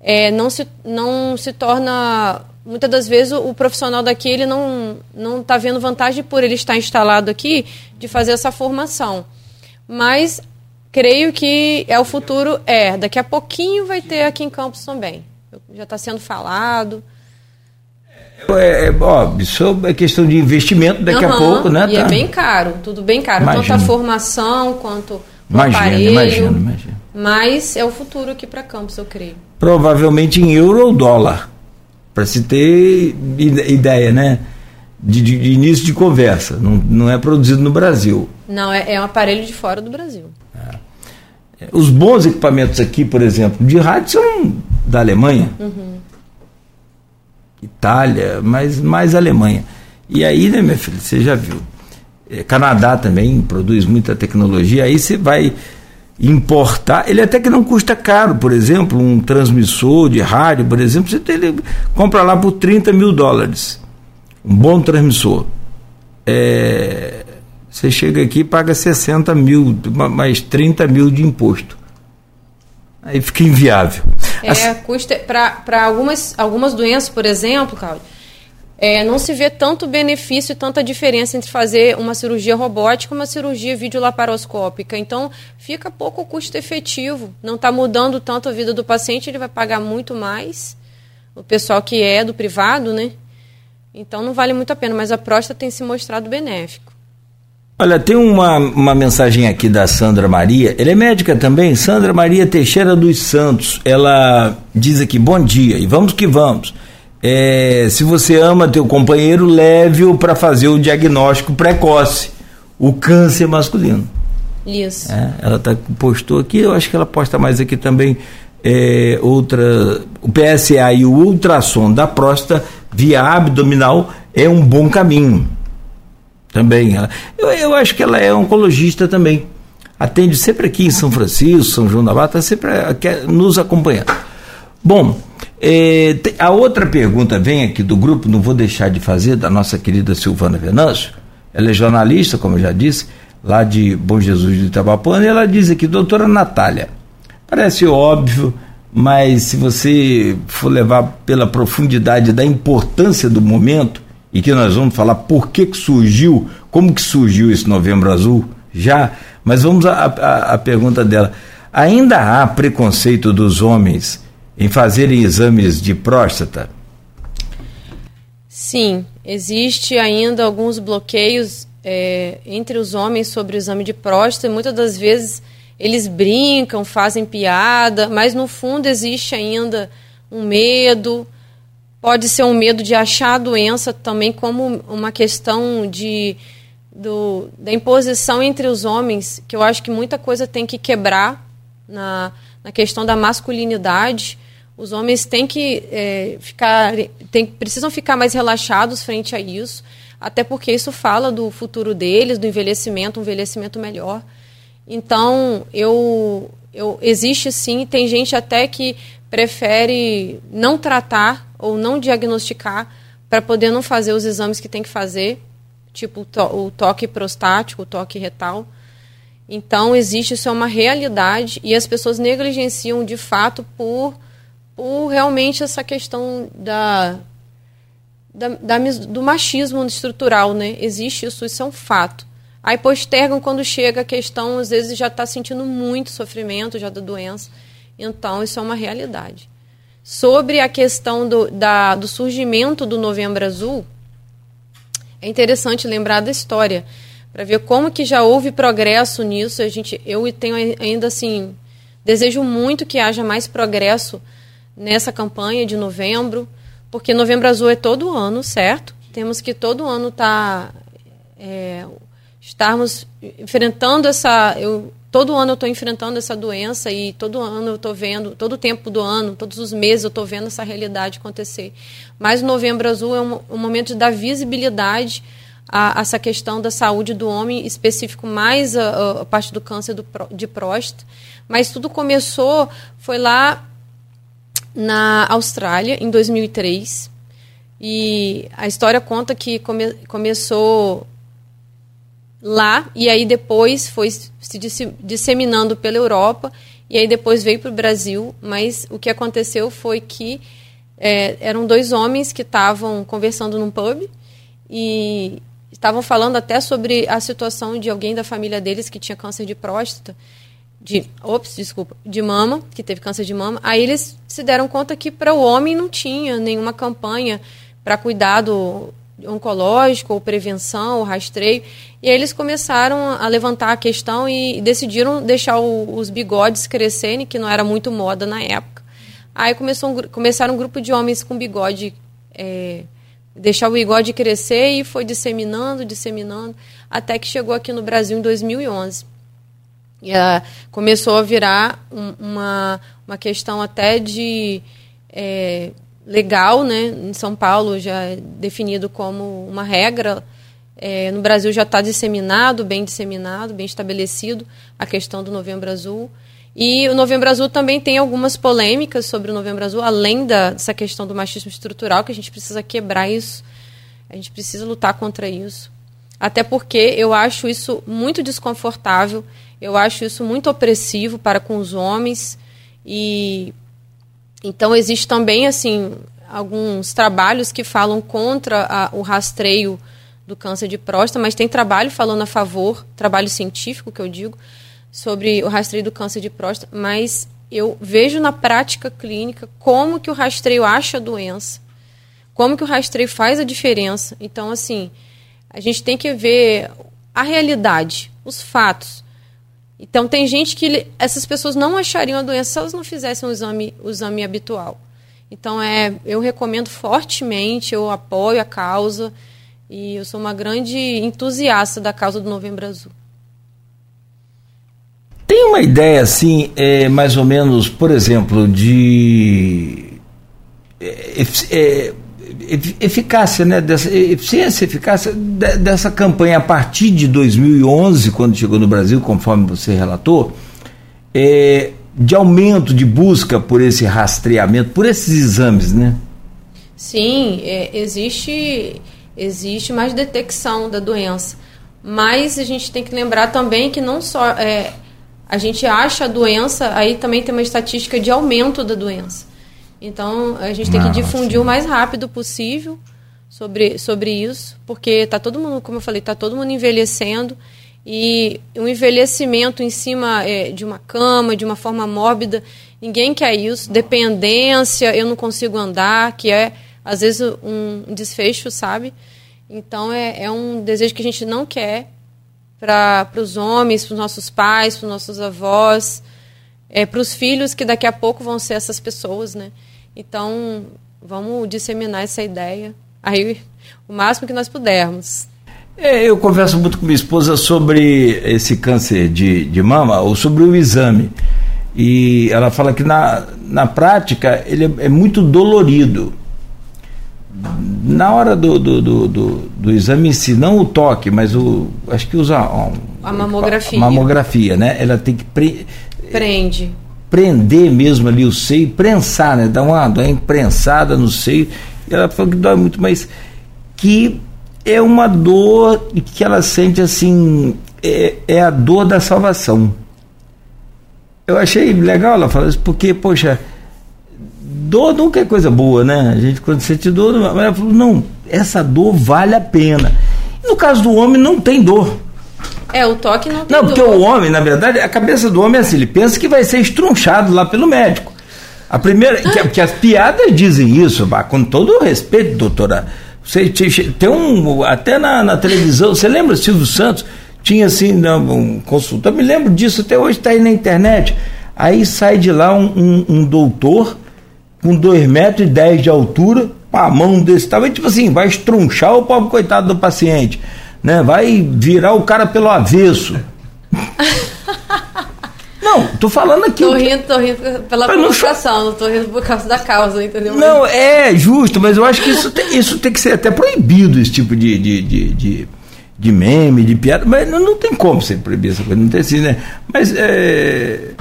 é, não, se, não se torna. Muitas das vezes o, o profissional daqui ele não não está vendo vantagem por ele estar instalado aqui de fazer essa formação. Mas creio que é o futuro. É, daqui a pouquinho vai ter aqui em Campos também. Já está sendo falado. É, é, ó, isso é questão de investimento daqui uhum, a pouco, né? E é tá. é bem caro, tudo bem caro. Imagino. Tanto a formação quanto o imagino, aparelho. Imagino, imagino. Mas é o futuro aqui para Campos, eu creio. Provavelmente em euro ou dólar. Para se ter ideia, né? De, de, de, início de conversa. Não, não é produzido no Brasil. Não, é, é um aparelho de fora do Brasil. É. Os bons equipamentos aqui, por exemplo, de rádio são da Alemanha. Uhum. Itália, mas mais Alemanha. E aí, né, minha filha, você já viu. É, Canadá também produz muita tecnologia, aí você vai importar, ele até que não custa caro, por exemplo, um transmissor de rádio, por exemplo, você tem, ele compra lá por 30 mil dólares. Um bom transmissor. É, você chega aqui e paga 60 mil, mais 30 mil de imposto. Aí fica inviável. É, custa para algumas, algumas doenças, por exemplo, Claudio, é, não se vê tanto benefício e tanta diferença entre fazer uma cirurgia robótica e uma cirurgia videolaparoscópica. Então, fica pouco custo efetivo. Não está mudando tanto a vida do paciente, ele vai pagar muito mais. O pessoal que é do privado, né? Então, não vale muito a pena, mas a próstata tem se mostrado benéfico. Olha, tem uma, uma mensagem aqui da Sandra Maria. Ela é médica também, Sandra Maria Teixeira dos Santos. Ela diz aqui: bom dia, e vamos que vamos. É, se você ama teu companheiro, leve-o para fazer o diagnóstico precoce, o câncer masculino. Isso. É, ela tá, postou aqui, eu acho que ela posta mais aqui também é, outra. O PSA e o ultrassom da próstata via abdominal é um bom caminho também. Eu, eu acho que ela é oncologista também. Atende sempre aqui em São Francisco, São João da Mata, sempre nos acompanhando. Bom, é, a outra pergunta vem aqui do grupo, não vou deixar de fazer, da nossa querida Silvana Venâncio. Ela é jornalista, como eu já disse, lá de Bom Jesus de Itabapana, e ela diz aqui, doutora Natália, parece óbvio, mas se você for levar pela profundidade da importância do momento, e que nós vamos falar por que, que surgiu, como que surgiu esse Novembro Azul, já, mas vamos à pergunta dela. Ainda há preconceito dos homens em fazerem exames de próstata? Sim, existe ainda alguns bloqueios é, entre os homens sobre o exame de próstata. Muitas das vezes eles brincam, fazem piada, mas no fundo existe ainda um medo, Pode ser um medo de achar a doença também como uma questão de, do, da imposição entre os homens, que eu acho que muita coisa tem que quebrar na, na questão da masculinidade. Os homens têm que é, ficar, precisam ficar mais relaxados frente a isso, até porque isso fala do futuro deles, do envelhecimento, um envelhecimento melhor. Então, eu, eu existe sim, tem gente até que prefere não tratar ou não diagnosticar para poder não fazer os exames que tem que fazer, tipo to o toque prostático, o toque retal. Então, existe, isso é uma realidade e as pessoas negligenciam de fato por, por realmente essa questão da, da, da, do machismo estrutural, né? Existe isso, isso é um fato. Aí postergam quando chega a questão, às vezes já está sentindo muito sofrimento já da doença. Então, isso é uma realidade. Sobre a questão do, da, do surgimento do Novembro Azul, é interessante lembrar da história para ver como que já houve progresso nisso. A gente, eu tenho ainda assim desejo muito que haja mais progresso nessa campanha de novembro, porque Novembro Azul é todo ano, certo? Temos que todo ano tá, é, estarmos enfrentando essa. Eu todo ano eu estou enfrentando essa doença e todo ano eu estou vendo, todo o tempo do ano, todos os meses eu estou vendo essa realidade acontecer. Mas Novembro Azul é um, um momento de dar visibilidade a, a, essa questão da saúde do homem, específico mais a, a parte do câncer do, de próstata. Mas tudo começou, foi lá na Austrália, em 2003. E a história conta que come, começou lá e aí depois foi se disseminando pela Europa e aí depois veio para o Brasil. Mas o que aconteceu foi que é, eram dois homens que estavam conversando num pub e estavam falando até sobre a situação de alguém da família deles que tinha câncer de próstata. De, ops, desculpa, de mama, que teve câncer de mama. Aí eles se deram conta que para o homem não tinha nenhuma campanha para cuidado oncológico ou prevenção ou rastreio. E aí eles começaram a levantar a questão e decidiram deixar o, os bigodes crescerem, que não era muito moda na época. Aí começou um, começaram um grupo de homens com bigode, é, deixar o bigode crescer e foi disseminando, disseminando, até que chegou aqui no Brasil em 2011. E uh, começou a virar um, uma, uma questão até de é, legal, né? Em São Paulo já é definido como uma regra. É, no Brasil já está disseminado, bem disseminado, bem estabelecido a questão do Novembro Azul. E o Novembro Azul também tem algumas polêmicas sobre o Novembro Azul, além da, dessa questão do machismo estrutural, que a gente precisa quebrar isso. A gente precisa lutar contra isso. Até porque eu acho isso muito desconfortável eu acho isso muito opressivo para com os homens e então existe também assim alguns trabalhos que falam contra a, o rastreio do câncer de próstata, mas tem trabalho falando a favor, trabalho científico que eu digo, sobre o rastreio do câncer de próstata, mas eu vejo na prática clínica como que o rastreio acha a doença, como que o rastreio faz a diferença. Então, assim, a gente tem que ver a realidade, os fatos. Então tem gente que essas pessoas não achariam a doença se elas não fizessem o exame, o exame habitual. Então é, eu recomendo fortemente, eu apoio a causa e eu sou uma grande entusiasta da causa do Novembro Azul. Tem uma ideia assim, é, mais ou menos, por exemplo, de é, é, eficácia, né, dessa, eficiência, eficácia dessa campanha a partir de 2011, quando chegou no Brasil, conforme você relatou, é, de aumento de busca por esse rastreamento, por esses exames, né? Sim, é, existe, existe mais detecção da doença, mas a gente tem que lembrar também que não só é, a gente acha a doença, aí também tem uma estatística de aumento da doença. Então, a gente tem que difundir sim. o mais rápido possível sobre, sobre isso, porque está todo mundo, como eu falei, está todo mundo envelhecendo e um envelhecimento em cima é, de uma cama, de uma forma mórbida, ninguém quer isso. Dependência, eu não consigo andar, que é às vezes um desfecho, sabe? Então é, é um desejo que a gente não quer para os homens, para os nossos pais, para os nossos avós, é, para os filhos que daqui a pouco vão ser essas pessoas, né? Então, vamos disseminar essa ideia aí o máximo que nós pudermos. É, eu converso muito com minha esposa sobre esse câncer de, de mama ou sobre o exame. E ela fala que na, na prática ele é, é muito dolorido. Na hora do, do, do, do, do exame em si, não o toque, mas o. Acho que usa. Um, a mamografia. A mamografia, né? Ela tem que. Pre, Prende prender mesmo ali o seio, prensar, né? Dar uma, dar uma imprensada no seio. Ela falou que dói muito, mas que é uma dor que ela sente assim, é, é a dor da salvação. Eu achei legal ela falar isso, porque, poxa, dor nunca é coisa boa, né? A gente quando sente dor, mas ela falou, não, essa dor vale a pena. No caso do homem não tem dor. É, o toque não tem Não, porque o homem, na verdade, a cabeça do homem é assim, ele pensa que vai ser estrunchado lá pelo médico. A primeira, que, que as piadas dizem isso, bah, com todo o respeito, doutora. Você tem um, até na, na televisão, você lembra Silvio Santos? Tinha assim, um consultor, me lembro disso, até hoje está aí na internet. Aí sai de lá um, um, um doutor com 2 metros e 10 de altura, com a mão desse tamanho, tipo assim, vai estrunchar o pobre coitado do paciente né? Vai virar o cara pelo avesso. *laughs* Não, tô falando aqui. Tô rindo, tô rindo pela provocação, não, tô rindo por causa da causa, entendeu? Não, é justo, mas eu acho que isso tem, isso tem que ser até proibido, esse tipo de, de, de, de, de meme, de piada. Mas não, não tem como ser proibido essa coisa, não tem assim, né? Mas é,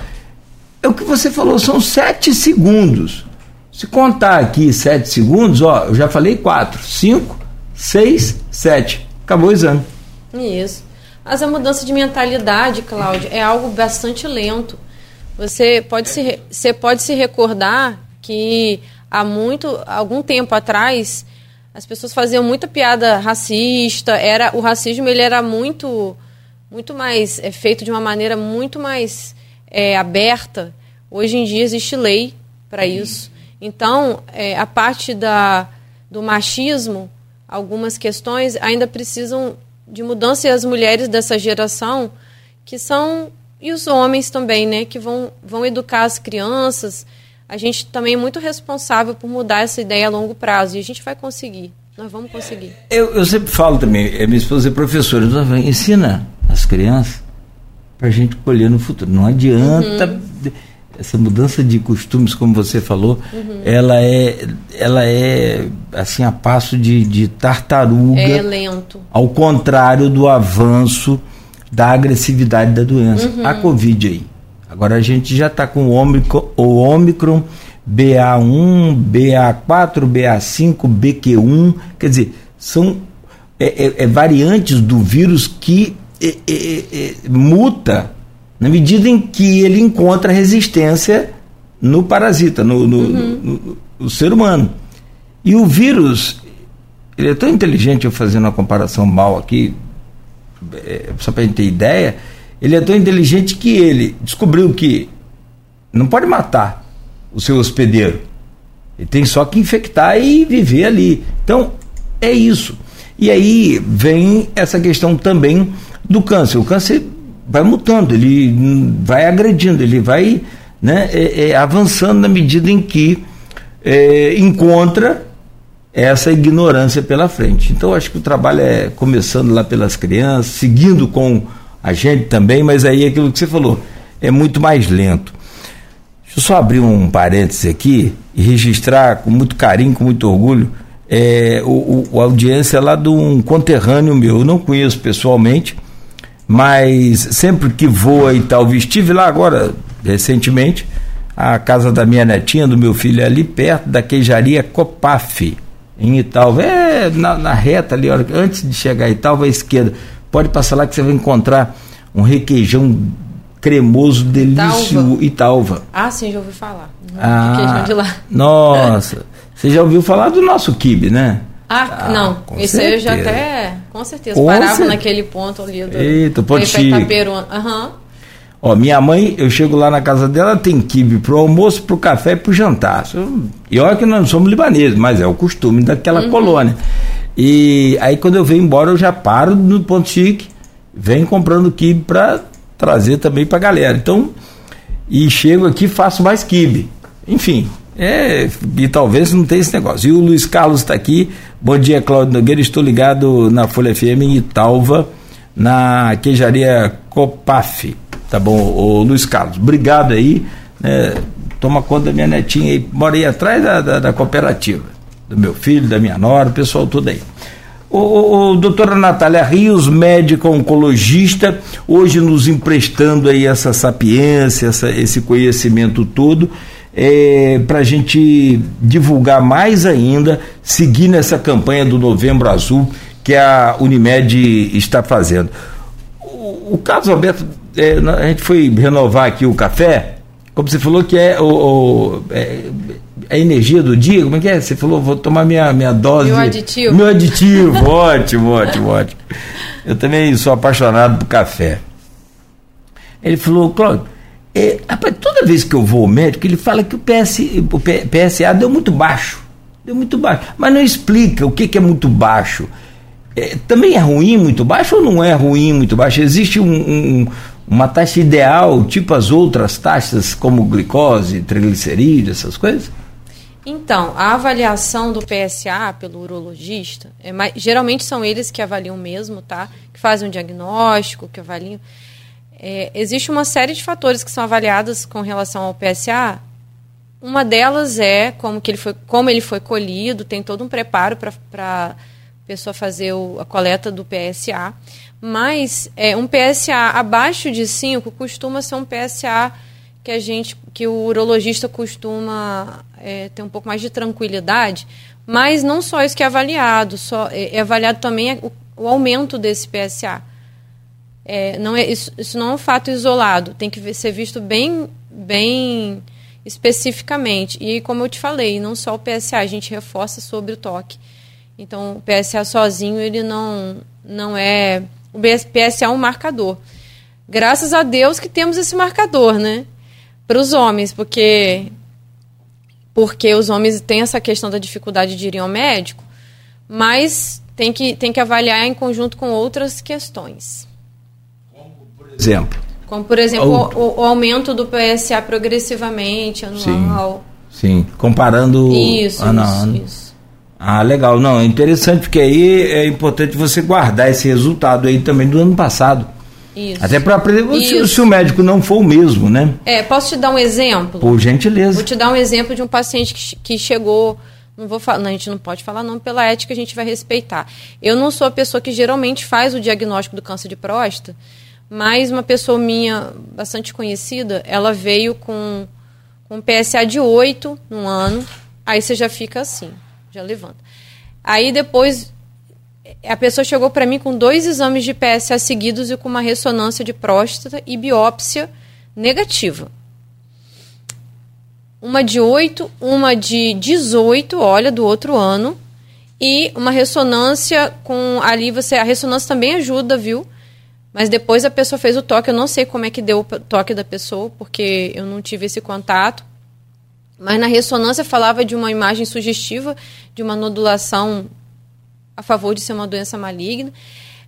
é o que você falou, são sete segundos. Se contar aqui sete segundos, ó, eu já falei quatro, cinco, seis, sete. Acabou o exame. Isso. Mas a mudança de mentalidade, Cláudia, é algo bastante lento. Você pode se, você pode se recordar que há muito, algum tempo atrás, as pessoas faziam muita piada racista. Era o racismo ele era muito, muito mais é feito de uma maneira muito mais é, aberta, hoje em dia existe lei para isso. Então, é, a parte da, do machismo, algumas questões ainda precisam de mudança e as mulheres dessa geração, que são, e os homens também, né, que vão, vão educar as crianças. A gente também é muito responsável por mudar essa ideia a longo prazo e a gente vai conseguir. Nós vamos conseguir. Eu, eu sempre falo também, eh, minha esposa é professora, então, ensina as crianças para a gente colher no futuro. Não adianta uhum. Essa mudança de costumes, como você falou, uhum. ela é ela é assim a passo de, de tartaruga. É lento. Ao contrário do avanço da agressividade da doença. Uhum. A Covid aí. Agora a gente já está com o Omicron, o Omicron BA1, BA4, BA5, BQ1, quer dizer, são é, é, é variantes do vírus que é, é, é, muta na medida em que ele encontra resistência no parasita, no, no, uhum. no, no ser humano. E o vírus, ele é tão inteligente, eu fazendo uma comparação mal aqui, só para a gente ter ideia, ele é tão inteligente que ele descobriu que não pode matar, o seu hospedeiro. Ele tem só que infectar e viver ali. Então, é isso. E aí vem essa questão também do câncer. O câncer vai mutando, ele vai agredindo, ele vai né, é, é, avançando na medida em que é, encontra essa ignorância pela frente. Então, acho que o trabalho é começando lá pelas crianças, seguindo com a gente também, mas aí é aquilo que você falou, é muito mais lento. Deixa eu só abrir um parêntese aqui e registrar com muito carinho, com muito orgulho, é, o, o, a audiência lá de um conterrâneo meu. Eu não conheço pessoalmente, mas sempre que vou e tal, estive lá agora, recentemente, a casa da minha netinha, do meu filho, é ali perto da queijaria Copaf, em Italva. É na, na reta ali, antes de chegar a Italva, à esquerda. Pode passar lá que você vai encontrar um requeijão cremoso, delicioso. Italva. Ah, sim, já ouvi falar. Ah, queijão de lá. Nossa, você já ouviu falar do nosso kibe, né? Ah, ah não. Isso aí eu já até. Com certeza. Com parava certeza. naquele ponto ali do. Eita, pode Aham. Ó, minha mãe, eu chego lá na casa dela, tem kibe pro almoço, pro café e pro jantar. E olha que nós não somos libaneses, mas é o costume daquela uhum. colônia. E aí quando eu venho embora, eu já paro no ponto chique, venho comprando kibe para trazer também para a galera. Então, e chego aqui faço mais kibe. Enfim, é, e talvez não tenha esse negócio. E o Luiz Carlos está aqui. Bom dia, Cláudio Nogueira. Estou ligado na Folha FM em Italva, na queijaria Copaf. Tá bom, o Luiz Carlos. Obrigado aí. Né, toma conta da minha netinha aí. Mora aí atrás da, da, da cooperativa. Do meu filho, da minha nora, o pessoal todo aí. O, o, doutora Natália Rios, médica oncologista, hoje nos emprestando aí essa sapiência, essa, esse conhecimento todo, é, para a gente divulgar mais ainda, seguir nessa campanha do Novembro Azul que a Unimed está fazendo. O, o Carlos Alberto, é, a gente foi renovar aqui o café, como você falou que é o, o é, a energia do dia, como é que é? Você falou, vou tomar minha, minha dose. Meu aditivo. Meu aditivo, *laughs* ótimo, ótimo, ótimo. Eu também sou apaixonado por café. Ele falou, Cláudio, é, rapaz, toda vez que eu vou ao médico, ele fala que o, PS, o PSA deu muito baixo. Deu muito baixo. Mas não explica o que, que é muito baixo. É, também é ruim muito baixo ou não é ruim muito baixo? Existe um, um, uma taxa ideal, tipo as outras taxas, como glicose, triglicerídeo, essas coisas? Então, a avaliação do PSA pelo urologista, é mais, geralmente são eles que avaliam mesmo, tá? Que fazem um diagnóstico, que avaliam. É, existe uma série de fatores que são avaliados com relação ao PSA. Uma delas é como, que ele, foi, como ele foi colhido, tem todo um preparo para a pessoa fazer o, a coleta do PSA. Mas é, um PSA abaixo de 5 costuma ser um PSA que a gente, que o urologista costuma é, ter um pouco mais de tranquilidade, mas não só isso que é avaliado, só é, é avaliado também o, o, aumento desse PSA. É, não é, isso, isso não é um fato isolado, tem que ser visto bem, bem especificamente. E como eu te falei, não só o PSA, a gente reforça sobre o toque. Então, o PSA sozinho, ele não, não é... O PSA é um marcador. Graças a Deus que temos esse marcador, né? Para os homens, porque porque os homens têm essa questão da dificuldade de ir ao médico, mas tem que, tem que avaliar em conjunto com outras questões. Exemplo? Como, por exemplo, o, o, aumento do PSA progressivamente, anual. Sim, sim. comparando isso, ano a ano. Isso. Ah, legal. Não, é interessante, porque aí é importante você guardar esse resultado aí também do ano passado. Isso. Até para aprender se, se, o médico não for o mesmo, né? É, posso te dar um exemplo? Por gentileza. Vou te dar um exemplo de um paciente que, que chegou. Não vou falar, não, a gente não pode falar não, pela ética a gente vai respeitar. Eu não sou a pessoa que geralmente faz o diagnóstico do câncer de próstata, mas uma pessoa minha bastante conhecida, ela veio com, com PSA de 8 no ano, aí você já fica assim, já levanta. Aí depois a pessoa chegou para mim com dois exames de PSA seguidos e com uma ressonância de próstata e biópsia negativa. Uma de 8, uma de 18, olha, do outro ano, e uma ressonância com ali você a ressonância também ajuda, viu? Mas depois a pessoa fez o toque, eu não sei como é que deu o toque da pessoa, porque eu não tive esse contato. Mas na ressonância falava de uma imagem sugestiva de uma nodulação a favor de ser uma doença maligna.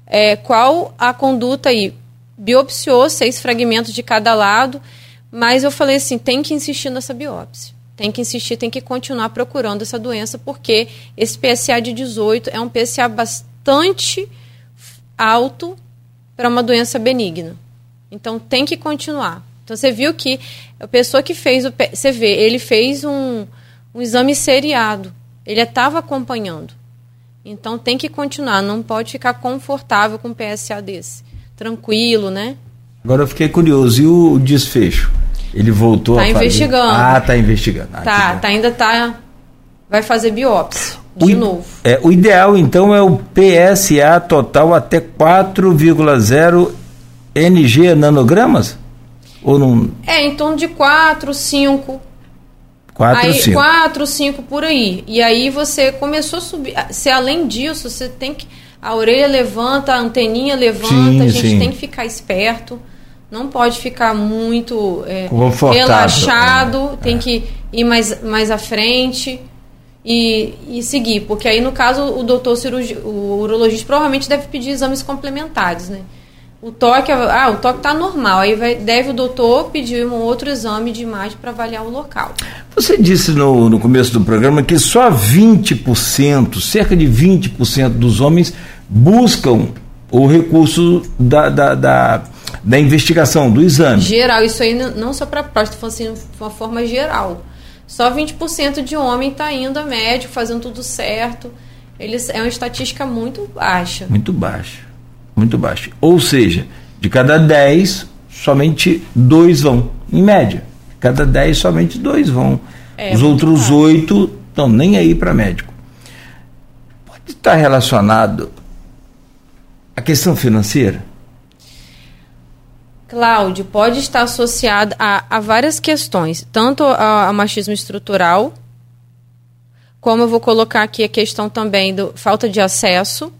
É, qual a conduta aí? Biopsiou seis fragmentos de cada lado, mas eu falei assim: tem que insistir nessa biópsia. Tem que insistir, tem que continuar procurando essa doença, porque esse PSA de 18 é um PSA bastante alto para uma doença benigna. Então tem que continuar. Então você viu que a pessoa que fez o. Você vê, ele fez um, um exame seriado. Ele estava acompanhando. Então tem que continuar, não pode ficar confortável com um PSA desse. Tranquilo, né? Agora eu fiquei curioso, e o desfecho? Ele voltou tá a investigando. fazer... Ah, tá investigando. Ah, tá, tá, ainda tá... Vai fazer biópsia de o, novo. É, o ideal, então, é o PSA total até 4,0 NG nanogramas? Ou não... É, em torno de 4, 5 Quatro, aí, cinco. Quatro, cinco por aí. E aí você começou a subir. Se além disso, você tem que. A orelha levanta, a anteninha levanta, sim, a gente sim. tem que ficar esperto. Não pode ficar muito é, relaxado, é. tem que ir mais, mais à frente e, e seguir. Porque aí, no caso, o doutor cirurgi, o urologista provavelmente deve pedir exames complementares, né? O toque, ah, o toque está normal. Aí vai, deve o doutor pedir um outro exame de imagem para avaliar o local. Você disse no, no começo do programa que só 20%, cerca de 20% dos homens buscam o recurso da, da, da, da investigação, do exame. Geral, isso aí não só para próstata, assim, de uma forma geral. Só 20% de homem está indo a médico, fazendo tudo certo. Eles, é uma estatística muito baixa. Muito baixa muito baixo. Ou seja, de cada 10, somente dois vão, em média. Cada 10, somente dois vão. É, Os outros oito estão nem aí para médico. Pode estar relacionado à questão financeira? Cláudio, pode estar associado a, a várias questões, tanto ao machismo estrutural, como eu vou colocar aqui a questão também do falta de acesso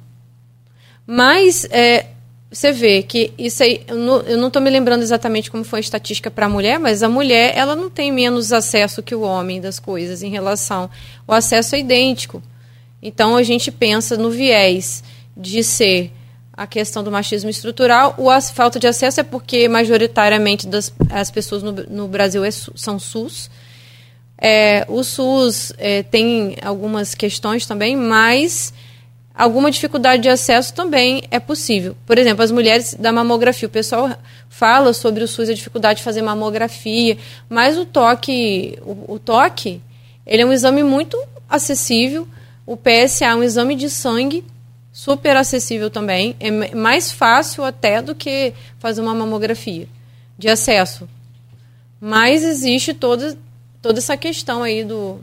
mas é, você vê que isso aí, eu não estou me lembrando exatamente como foi a estatística para a mulher, mas a mulher ela não tem menos acesso que o homem das coisas em relação. O acesso é idêntico. Então a gente pensa no viés de ser a questão do machismo estrutural. O, a falta de acesso é porque majoritariamente das, as pessoas no, no Brasil é, são SUS. É, o SUS é, tem algumas questões também, mas alguma dificuldade de acesso também é possível. Por exemplo, as mulheres da mamografia. O pessoal fala sobre o SUS, a dificuldade de fazer mamografia, mas o toque, o, o toque, ele é um exame muito acessível. O PSA é um exame de sangue super acessível também. É mais fácil até do que fazer uma mamografia de acesso. Mas existe toda, toda essa questão aí do,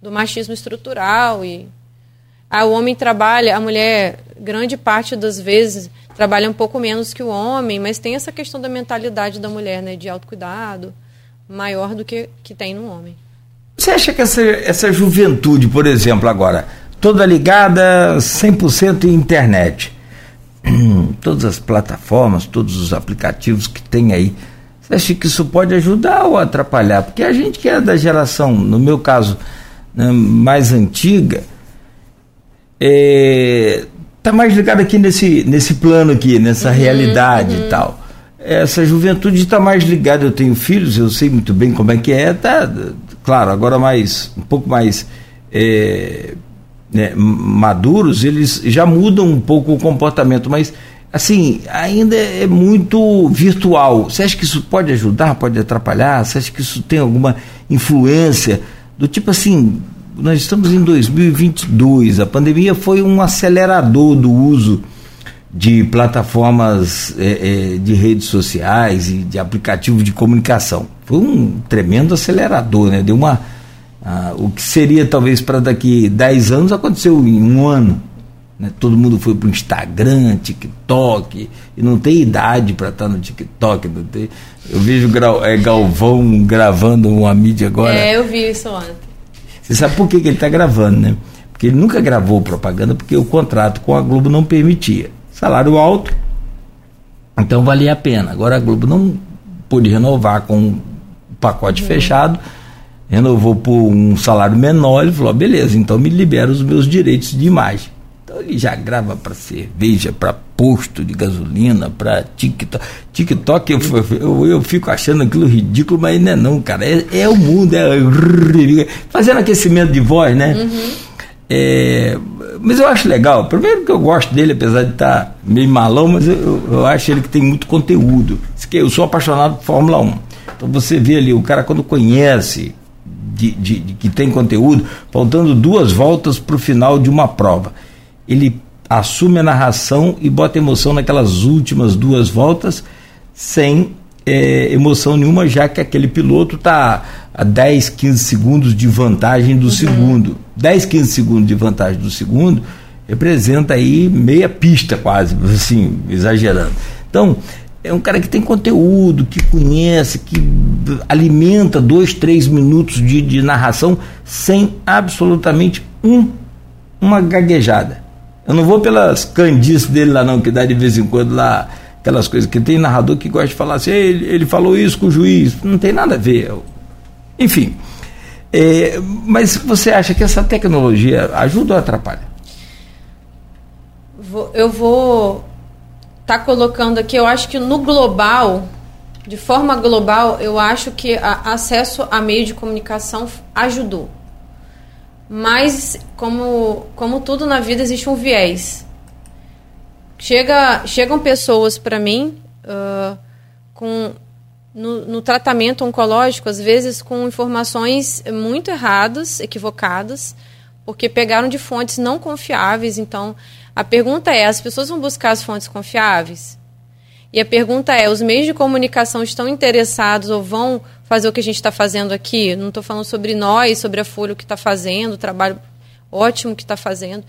do machismo estrutural e ah, o homem trabalha, a mulher, grande parte das vezes, trabalha um pouco menos que o homem, mas tem essa questão da mentalidade da mulher, né, de autocuidado, maior do que, que tem no homem. Você acha que essa, essa juventude, por exemplo, agora, toda ligada 100% em internet, *clears throat* todas as plataformas, todos os aplicativos que tem aí, você acha que isso pode ajudar ou atrapalhar? Porque a gente que é da geração, no meu caso, né, mais antiga, é, tá mais ligado aqui nesse, nesse plano aqui, nessa uhum, realidade uhum. e tal. Essa juventude está mais ligada, eu tenho filhos, eu sei muito bem como é que é, tá, claro, agora mais, um pouco mais é, né, maduros, eles já mudam um pouco o comportamento, mas assim, ainda é muito virtual. Você acha que isso pode ajudar, pode atrapalhar? Você acha que isso tem alguma influência? Do tipo assim, nós estamos em 2022, a pandemia foi um acelerador do uso de plataformas é, é, de redes sociais e de aplicativos de comunicação. Foi um tremendo acelerador, né? Deu uma. O que seria talvez para daqui 10 anos aconteceu em um ano. Né? Todo mundo foi para o Instagram, TikTok, e não tem idade para estar tá no TikTok. Não tem, eu vejo é, Galvão gravando uma mídia agora. É, eu vi isso ontem. Você sabe por que, que ele está gravando, né? Porque ele nunca gravou propaganda, porque o contrato com a Globo não permitia. Salário alto, então valia a pena. Agora a Globo não pôde renovar com um pacote uhum. fechado, renovou por um salário menor, ele falou, beleza, então me libera os meus direitos de imagem. Então ele já grava para cerveja, para posto de gasolina, para TikTok. TikTok eu, eu, eu, fico achando aquilo ridículo, mas não é não, cara. É, é o mundo, é fazendo aquecimento de voz, né? Uhum. É, mas eu acho legal. Primeiro que eu gosto dele, apesar de estar tá meio malão, mas eu, eu acho ele que tem muito conteúdo. Eu sou apaixonado por Fórmula 1. Então você vê ali, o cara quando conhece de, de, de que tem conteúdo, faltando duas voltas para o final de uma prova ele assume a narração e bota emoção naquelas últimas duas voltas sem é, emoção nenhuma, já que aquele piloto está a 10, 15 segundos de vantagem do uhum. segundo. 10, 15 segundos de vantagem do segundo representa aí meia pista quase, *laughs* assim, exagerando. Então, é um cara que tem conteúdo, que conhece, que alimenta dois, três minutos de, de narração sem absolutamente um, uma gaguejada. Eu não vou pelas candices dele lá não, que dá de vez em quando lá aquelas coisas que tem narrador que gosta de falar assim, ele, ele falou isso com o juiz, não tem nada a ver. Enfim, é, mas você acha que essa tecnologia ajuda ou atrapalha? Eu vou estar tá colocando aqui, eu acho que no global, de forma global, eu acho que a, acesso a meio de comunicação ajudou. Mas, como, como tudo na vida, existe um viés. Chega, chegam pessoas para mim uh, com no, no, tratamento oncológico, às vezes com informações muito erradas, equivocadas, porque pegaram de fontes não confiáveis. Então, a pergunta é: as pessoas vão buscar as fontes confiáveis? E a pergunta é: os meios de comunicação estão interessados ou vão fazer o que a gente está fazendo aqui. Não estou falando sobre nós, sobre a Folha, o que está fazendo, o trabalho ótimo que está fazendo,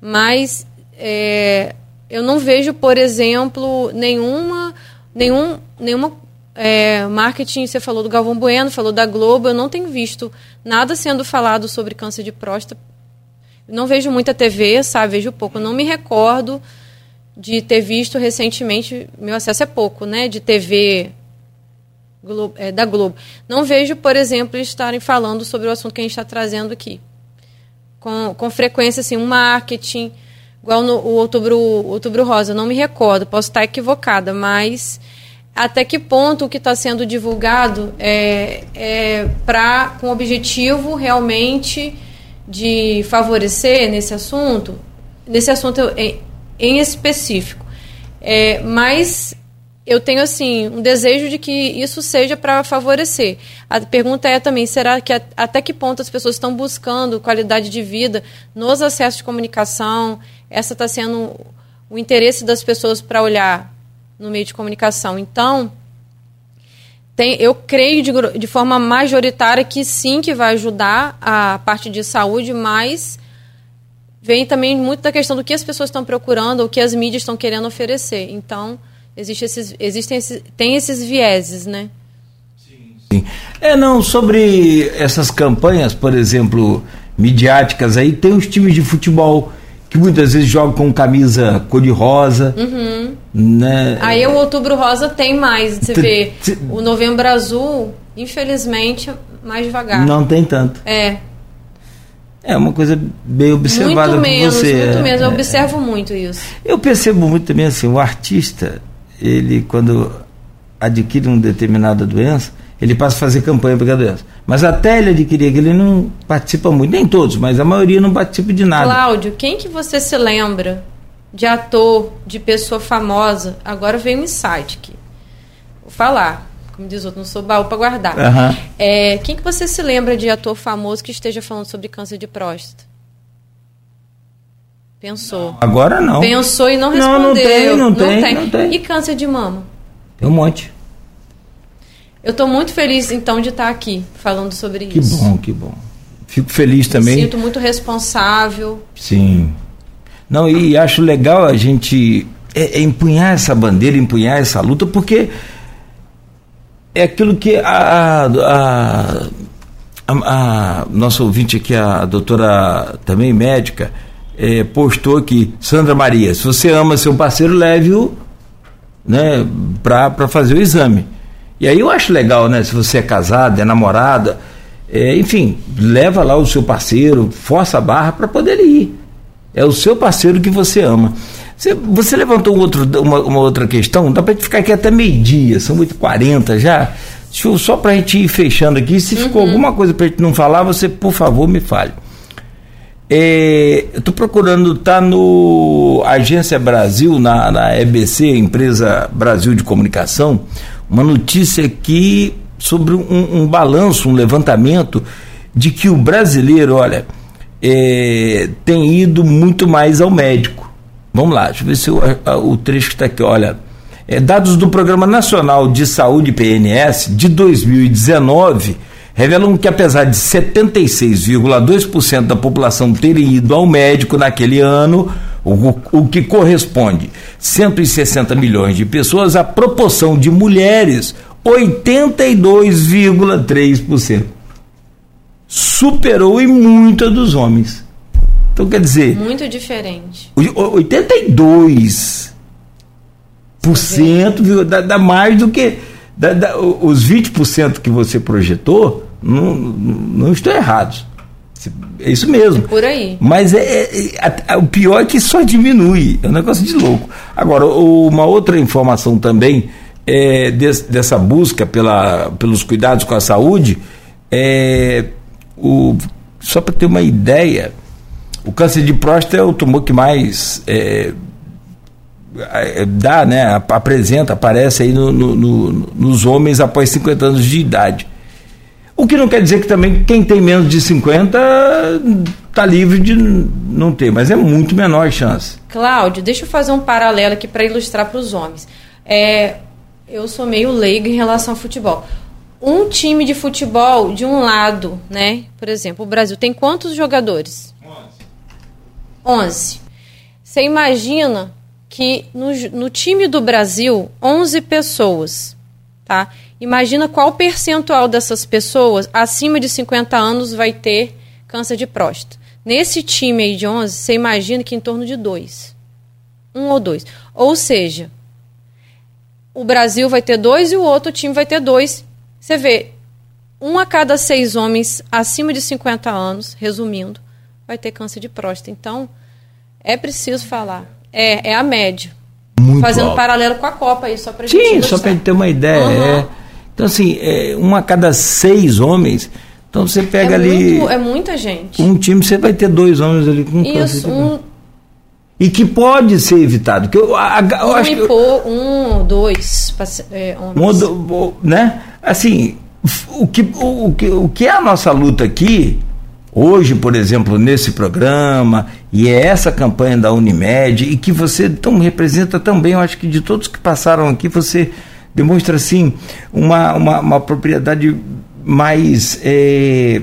mas é, eu não vejo, por exemplo, nenhuma, nenhum, nenhuma é, marketing. Você falou do Galvão Bueno, falou da Globo. Eu não tenho visto nada sendo falado sobre câncer de próstata. Não vejo muita TV, sabe? Vejo pouco. Não me recordo de ter visto recentemente. Meu acesso é pouco, né? De TV Globo, é, da Globo. Não vejo, por exemplo, estarem falando sobre o assunto que a gente está trazendo aqui. Com, com frequência, assim, um marketing, igual no o outubro, outubro Rosa, não me recordo, posso estar equivocada, mas até que ponto o que está sendo divulgado é, é pra, com objetivo realmente de favorecer nesse assunto, nesse assunto em, em específico. É, mas eu tenho assim um desejo de que isso seja para favorecer. A pergunta é também, será que até que ponto as pessoas estão buscando qualidade de vida nos acessos de comunicação? Essa está sendo o interesse das pessoas para olhar no meio de comunicação. Então, tem, eu creio de, de forma majoritária que sim, que vai ajudar a parte de saúde, mas vem também muito da questão do que as pessoas estão procurando, o que as mídias estão querendo oferecer. Então, Existe esses, existem esses, tem esses vieses, né? Sim. É, não, sobre essas campanhas, por exemplo, midiáticas aí, tem os times de futebol que muitas vezes jogam com camisa cor-de-rosa. Uhum. Né? Aí o outubro rosa tem mais. Você vê, o novembro azul, infelizmente, mais devagar. Não tem tanto. É. É uma coisa bem observada muito menos, por você. Muito é, menos, eu é, observo muito isso. Eu percebo muito também assim, o artista, ele quando adquire uma determinada doença, ele passa a fazer campanha para a doença. Mas até ele adquirir aquilo, ele não participa muito, nem todos, mas a maioria não participa de nada. Cláudio, quem que você se lembra de ator, de pessoa famosa? Agora vem um insight aqui. Vou falar como diz outro, não sou baú para guardar. Uhum. É, quem que você se lembra de ator famoso que esteja falando sobre câncer de próstata? Pensou. Não, agora não. Pensou e não respondeu. Não, não tem, não, não, tem, tem, não tem. E câncer de mama? Tem um monte. Eu estou muito feliz, então, de estar aqui falando sobre que isso. Que bom, que bom. Fico feliz também. Me sinto muito responsável. Sim. Não, e acho legal a gente é, é empunhar essa bandeira, empunhar essa luta, porque é aquilo que a, a, a, a nossa ouvinte aqui, a doutora também médica, é, postou aqui, Sandra Maria, se você ama seu parceiro, leve-o né, para fazer o exame. E aí eu acho legal, né? Se você é casada, é namorada, é, enfim, leva lá o seu parceiro, força a barra para poder ir. É o seu parceiro que você ama. Você, você levantou um outro, uma, uma, outra questão, dá para gente ficar aqui até meio-dia, são 8h40 já. Só para a gente ir fechando aqui, se uhum. ficou alguma coisa para a gente não falar, você, por favor, me fale. É, eu estou procurando, tá no Agência Brasil, na, na EBC, Empresa Brasil de Comunicação, uma notícia aqui sobre um, um balanço, um levantamento de que o brasileiro, olha, é, tem ido muito mais ao médico. Vamos lá, deixa eu ver se o, o trecho que está aqui, olha. É, dados do Programa Nacional de Saúde PNS de 2019 revelam que apesar de 76,2% da população terem ido ao médico naquele ano, o, o que corresponde 160 milhões de pessoas, a proporção de mulheres 82,3%. Superou em muito a dos homens. Então, quer dizer. Muito diferente. 82% viu, dá, dá mais do que. Dá, dá, os 20% que você projetou, não, não estão errados. É isso mesmo. É por aí. Mas é, é, é, o pior é que só diminui. É um negócio de louco. Agora, uma outra informação também é, des, dessa busca pela, pelos cuidados com a saúde, é, o, só para ter uma ideia, o câncer de próstata é o tumor que mais é, é, dá, né, apresenta, aparece aí no, no, no, nos homens após 50 anos de idade. O que não quer dizer que também quem tem menos de 50 está livre de não ter, mas é muito menor a chance. Cláudio, deixa eu fazer um paralelo aqui para ilustrar para os homens. É, eu sou meio leigo em relação ao futebol. Um time de futebol, de um lado, né? Por exemplo, o Brasil tem quantos jogadores? 11. Você imagina que no, no time do Brasil, 11 pessoas, tá? Imagina qual percentual dessas pessoas acima de 50 anos vai ter câncer de próstata. Nesse time aí de 11, você imagina que em torno de dois. Um ou dois. Ou seja, o Brasil vai ter dois e o outro time vai ter dois. Você vê, um a cada seis homens acima de 50 anos, resumindo, vai ter câncer de próstata. Então, é preciso falar. É, é a média. Muito Fazendo alto. paralelo com a Copa aí, só para Sim, gente só para gente ter uma ideia. Uhum. É. Então, assim, é, um a cada seis homens. Então você pega é ali. Muito, é muita gente. Um time você vai ter dois homens ali com Isso, um, E que pode ser evitado. Que eu, a, eu um, acho que eu, um, dois é, homens. Um, né? Assim, o que, o, o, que, o que é a nossa luta aqui hoje, por exemplo, nesse programa, e é essa campanha da Unimed, e que você tão representa também, eu acho que de todos que passaram aqui, você demonstra assim uma, uma, uma propriedade mais é,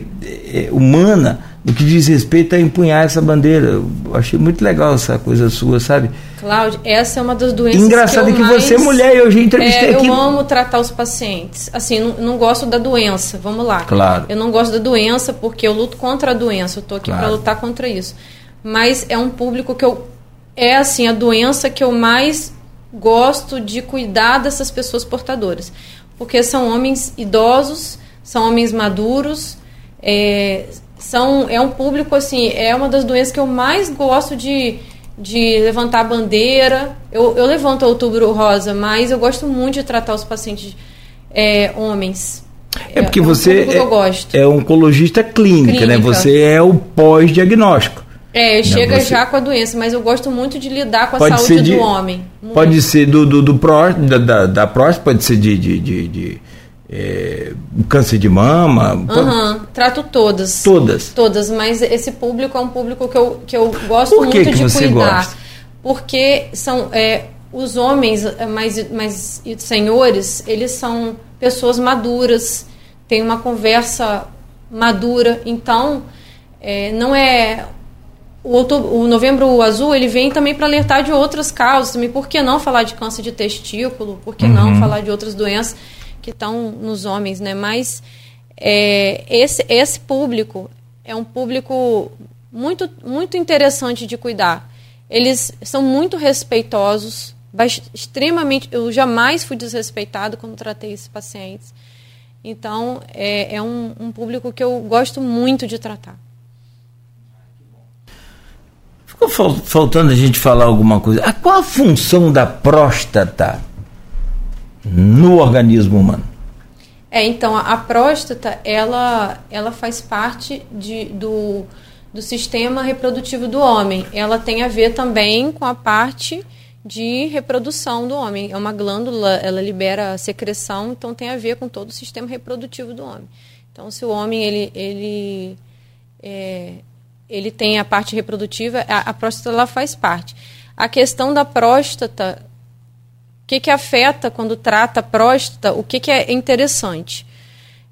é, humana no que diz respeito a empunhar essa bandeira. Eu achei muito legal essa coisa sua, sabe? Cláudio, essa é uma das doenças Engraçado que, que você é mulher, eu já entrevistei é, aqui. Eu amo tratar os pacientes. Assim, não, não, gosto da doença, vamos lá. Claro. Eu não gosto da doença porque eu luto contra a doença, eu estou aqui Claro. para lutar contra isso. mas é um público que eu é assim a doença que eu mais gosto de cuidar dessas pessoas portadoras, porque são homens idosos, são homens maduros, é, são é um público assim é uma das doenças que eu mais gosto de de levantar a bandeira. Eu, eu levanto o outubro rosa, mas eu gosto muito de tratar os pacientes é, homens. É porque é um você é, é oncologista clínica, clínica, né? Você é o pós-diagnóstico. É, né? chega você... já com a doença, mas eu gosto muito de lidar com a pode saúde de, do homem. Muito. Pode ser do, do, do pró, da, da, próstata, pode ser de, de, de, de é, câncer de mama. Uhum, trato todas. Todas. Todas, mas esse público é um público que eu, que eu gosto Por que muito que de você cuidar. Gosta? Porque são é, os homens, é, mais, mais senhores, eles são pessoas maduras, têm uma conversa madura, então é, não é o, outubro, o novembro azul ele vem também para alertar de outras causas também. Por que não falar de câncer de testículo? Por que uhum. não falar de outras doenças que estão nos homens, né? Mas é, esse, esse público é um público muito, muito interessante de cuidar. Eles são muito respeitosos, extremamente. Eu jamais fui desrespeitado quando tratei esses pacientes. Então, é, é um, um público que eu gosto muito de tratar. Faltando a gente falar alguma coisa. A qual a função da próstata no organismo humano? É, então, a, a próstata, ela, ela faz parte de, do, do sistema reprodutivo do homem. Ela tem a ver também com a parte de reprodução do homem. É uma glândula, ela libera secreção, então tem a ver com todo o sistema reprodutivo do homem. Então, se o homem ele, ele, é, ele tem a parte reprodutiva, a, a próstata ela faz parte. A questão da próstata, o que, que afeta quando trata a próstata, o que, que é interessante?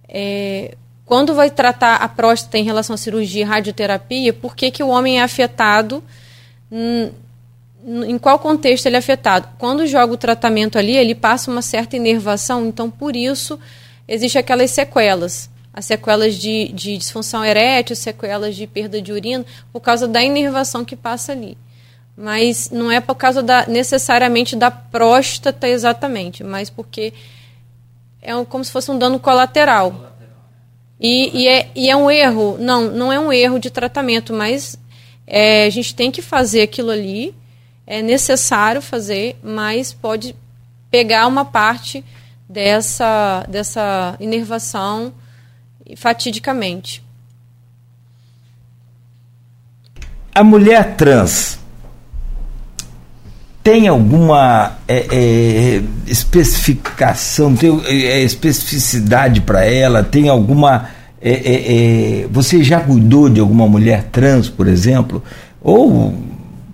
É, quando vai tratar a próstata em relação à cirurgia e radioterapia, por que, que o homem é afetado em qual contexto ele é afetado. Quando joga o tratamento ali, ele passa uma certa inervação, então por isso existe aquelas sequelas. As sequelas de, de disfunção erétil, sequelas de perda de urina, por causa da inervação que passa ali. Mas não é por causa da, necessariamente da próstata exatamente, mas porque é como se fosse um dano colateral. E, e, é, e é um erro, não, não é um erro de tratamento, mas é, a gente tem que fazer aquilo ali é necessário fazer, mas pode pegar uma parte dessa, dessa inervação fatidicamente. A mulher trans tem alguma é, é, especificação, tem é, especificidade para ela? Tem alguma. É, é, é, você já cuidou de alguma mulher trans, por exemplo? Ou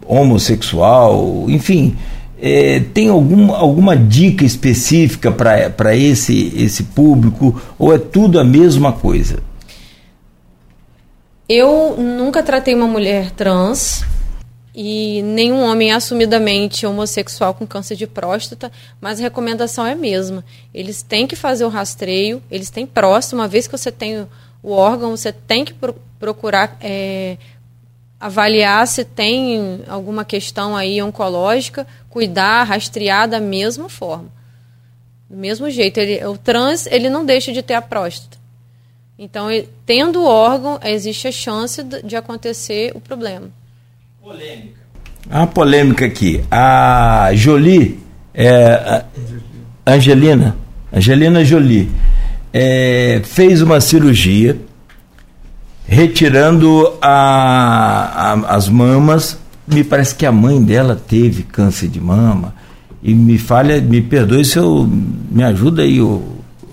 homossexual, enfim. É, tem algum, alguma dica específica para esse, esse público ou é tudo a mesma coisa? Eu nunca tratei uma mulher trans e nenhum homem assumidamente homossexual com câncer de próstata, mas a recomendação é a mesma. Eles têm que fazer o rastreio, eles têm próximo, uma vez que você tem o órgão, você tem que procurar é, avaliar se tem alguma questão aí oncológica, cuidar, rastrear da mesma forma. Do mesmo jeito, ele, o trans ele não deixa de ter a próstata. Então, ele, tendo o órgão, existe a chance de, de acontecer o problema. Polêmica. Uma polêmica aqui. A Jolie, é, a Angelina, Angelina Jolie, é, fez uma cirurgia retirando a, a, as mamas. Me parece que a mãe dela teve câncer de mama. E me falha, me perdoe se eu. Me ajuda aí, o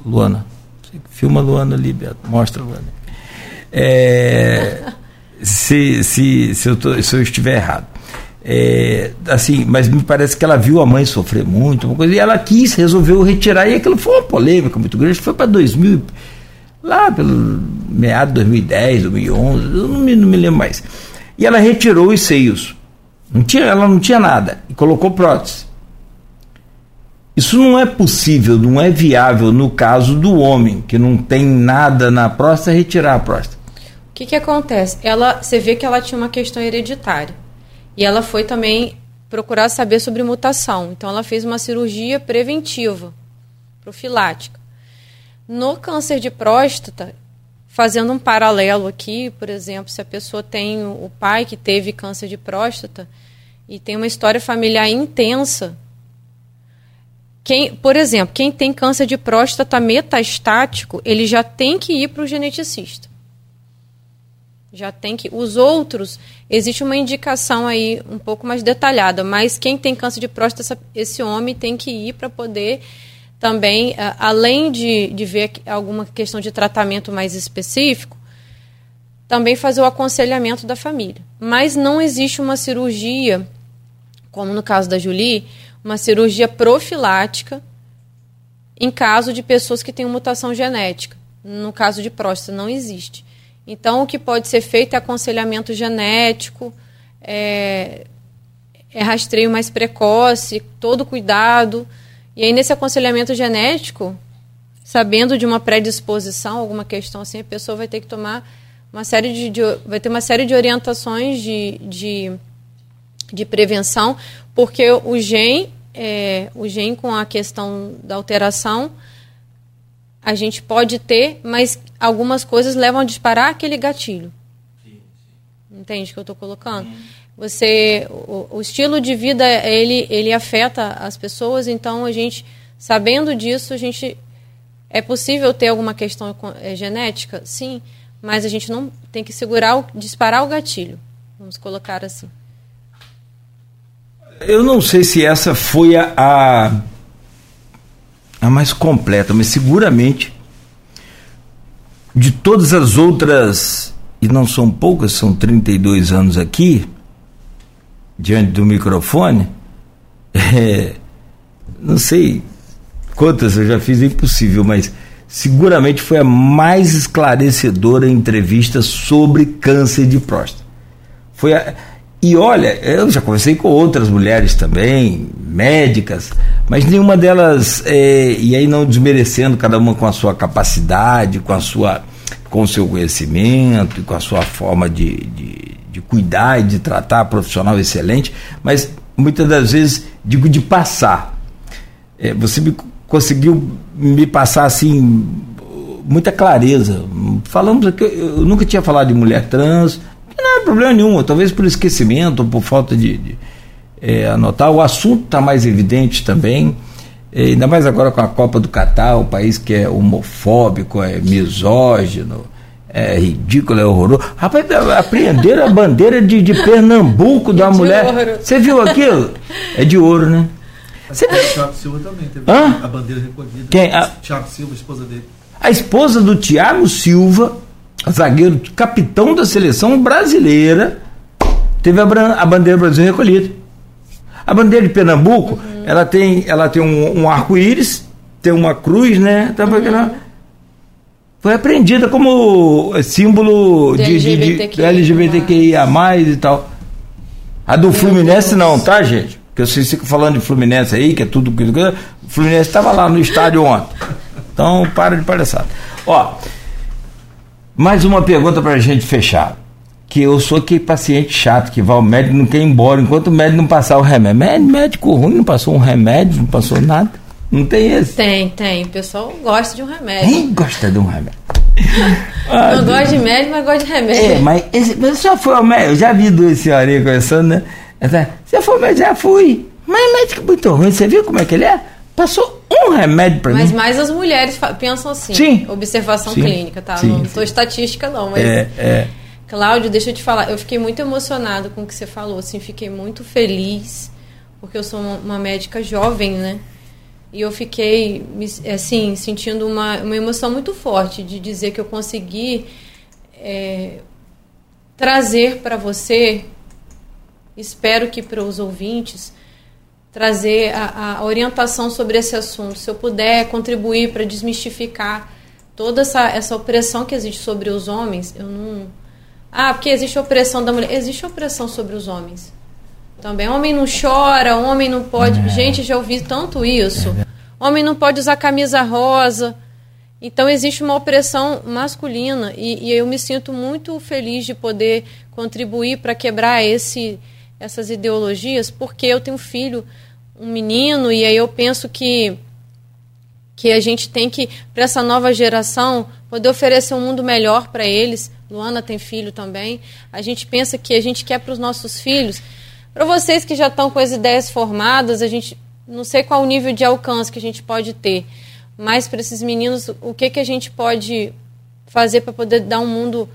Luana. Filma a Luana ali, Beto. Mostra a Luana. É, *laughs* se, se, se, eu tô, se eu estiver errado. É, assim, mas me parece que ela viu a mãe sofrer muito, uma coisa, e ela quis, resolveu retirar, e aquilo foi uma polêmica muito grande, foi para 2000 lá pelo meado de 2010, 2011, eu não me, não me lembro mais. E ela retirou os seios. Não tinha, ela não tinha nada e colocou prótese. Isso não é possível, não é viável no caso do homem, que não tem nada na próstata, retirar a próstata. que, que acontece? Ela, você vê que ela tinha uma questão hereditária. E ela foi também procurar saber sobre mutação. Então, ela fez uma cirurgia preventiva, profilática. No câncer de próstata, fazendo um paralelo aqui, por exemplo, se a pessoa tem o pai que teve câncer de próstata e tem uma história familiar intensa, quem, por exemplo, quem tem câncer de próstata metastático, ele já tem que ir para o geneticista. Já tem que. Os outros, existe uma indicação aí um pouco mais detalhada, mas quem tem câncer de próstata, esse homem tem que ir para poder também, além de, de ver alguma questão de tratamento mais específico, também fazer o aconselhamento da família. Mas não existe uma cirurgia, como no caso da Julie, uma cirurgia profilática em caso de pessoas que têm mutação genética. No caso de próstata, não existe. Então, o que pode ser feito é aconselhamento genético, é, é rastreio mais precoce, todo cuidado. E aí, nesse aconselhamento genético, sabendo de uma predisposição, alguma questão assim, a pessoa vai ter que tomar uma série de, de vai ter uma série de orientações de, de, de prevenção, porque o gen, é, o gen com a questão da alteração, a gente pode ter, mas algumas coisas levam a disparar aquele gatilho. Entende o que eu estou colocando? Sim. Você, o, o, estilo de vida ele ele afeta as pessoas, então a gente sabendo disso a gente é possível ter alguma questão é, genética, sim, mas a gente não tem que segurar, o, disparar o gatilho. Vamos colocar assim. Eu não sei se essa foi a, a a mais completa, mas seguramente de todas as outras, e não são poucas, são 32 anos aqui, diante do microfone, *laughs* é, não sei quantas eu já fiz, é impossível, mas seguramente foi a mais esclarecedora entrevista sobre câncer de próstata. Foi a, e olha, eu já conversei com outras mulheres também, médicas, mas nenhuma delas, é, e aí não desmerecendo cada uma com a sua capacidade, com a sua com o seu conhecimento, com a sua forma de, de, de cuidar e de tratar profissional excelente, mas muitas das vezes digo de passar. É, você me, conseguiu me passar assim muita clareza. Falamos aqui, eu nunca tinha falado de mulher trans, não é problema nenhum, talvez por esquecimento ou por falta de, de é, anotar. O assunto está mais evidente também, é, ainda mais agora com a Copa do Catar, o país que é homofóbico, é misógino, é ridículo, é horroroso. Rapaz, apreenderam a bandeira de, de Pernambuco da de mulher. Ouro. Você viu aquilo? É de ouro, né? Você... Thiago Silva também teve Hã? a bandeira recolhida. Quem? A... Thiago Silva, a esposa dele. A esposa do Thiago Silva zagueiro capitão da seleção brasileira, teve a, a bandeira brasileira recolhida. A bandeira de Pernambuco, uhum. ela tem, ela tem um, um arco-íris, tem uma cruz, né? Tá uhum. Foi apreendida como símbolo de, de, de, de LGBTQIA e tal. A do Meu Fluminense Deus. não, tá, gente? Porque vocês ficam falando de Fluminense aí, que é tudo. O Fluminense estava lá no estádio *laughs* ontem. Então, para de palhaçada. Ó, mais uma pergunta para a gente fechar. Que eu sou aquele paciente chato que vai ao médico e não quer ir embora enquanto o médico não passar o remédio. Médico ruim, não passou um remédio, não passou nada. Não tem esse? Tem, tem. O pessoal gosta de um remédio. Quem gosta de um remédio? *laughs* ah, não gosta de médico, mas gosta de remédio. É, mas esse, você já foi ao médico? Eu já vi duas senhorinhas conversando, né? Você foi ao médico? Já fui. Mas médico é muito ruim, você viu como é que ele é? Passou um remédio para mim. Mas mais as mulheres pensam assim. Sim. Observação sim, clínica, tá? Sim, não estou estatística, não, mas. É, é. Cláudio, deixa eu te falar, eu fiquei muito emocionado com o que você falou, assim, fiquei muito feliz, porque eu sou uma, uma médica jovem, né? E eu fiquei, assim, sentindo uma, uma emoção muito forte de dizer que eu consegui é, trazer para você, espero que para os ouvintes, trazer a, a, orientação sobre esse assunto, se eu puder contribuir para desmistificar toda essa, essa opressão que existe sobre os homens, eu não. Ah, porque existe opressão da mulher. Existe opressão sobre os homens. Também. Homem não chora, homem não pode. É. Gente, já ouvi tanto isso. É. Homem não pode usar camisa rosa. Então existe uma opressão masculina e, e eu me sinto muito feliz de poder contribuir para quebrar esse, essas ideologias, porque eu tenho um filho, um menino, e aí eu penso que que a gente tem que, para essa nova geração, poder oferecer um mundo melhor para eles. Luana tem filho também. A gente pensa que a gente quer para os nossos filhos. Para vocês que já estão com as ideias formadas, a gente não sei qual o nível de alcance que a gente pode ter, mas para esses meninos, o que, que a gente pode fazer para poder dar um mundo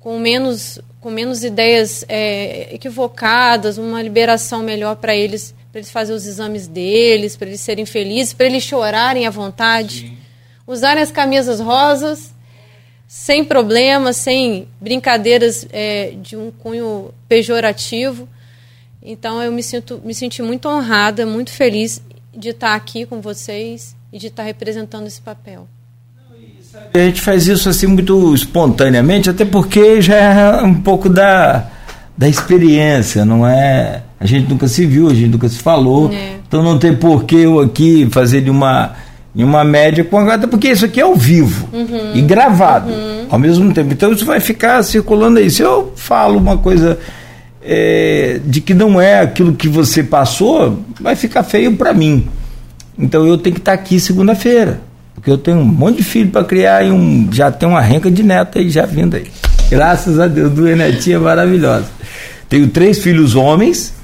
com menos, com menos ideias é, equivocadas, uma liberação melhor para eles, para eles fazerem os exames deles, para eles serem felizes, para eles chorarem à vontade, Sim. usarem as camisas rosas, sem problemas, sem brincadeiras é, de um cunho pejorativo. Então eu me sinto, me senti muito honrada, muito feliz de estar aqui com vocês e de estar representando esse papel. A gente faz isso assim muito espontaneamente, até porque já é um pouco da, da experiência, não é? A gente nunca se viu, a gente nunca se falou, é. então não tem por que eu aqui fazer de uma, de uma média com a até porque isso aqui é ao vivo uhum. e gravado uhum. ao mesmo tempo. Então isso vai ficar circulando aí. Se eu falo uma coisa é, de que não é aquilo que você passou, vai ficar feio para mim. Então eu tenho que estar aqui segunda-feira. Porque eu tenho um monte de filho para criar e um, já tem uma renca de neto aí já vindo aí. Graças a Deus, duas netinhas maravilhosas. Tenho três filhos homens,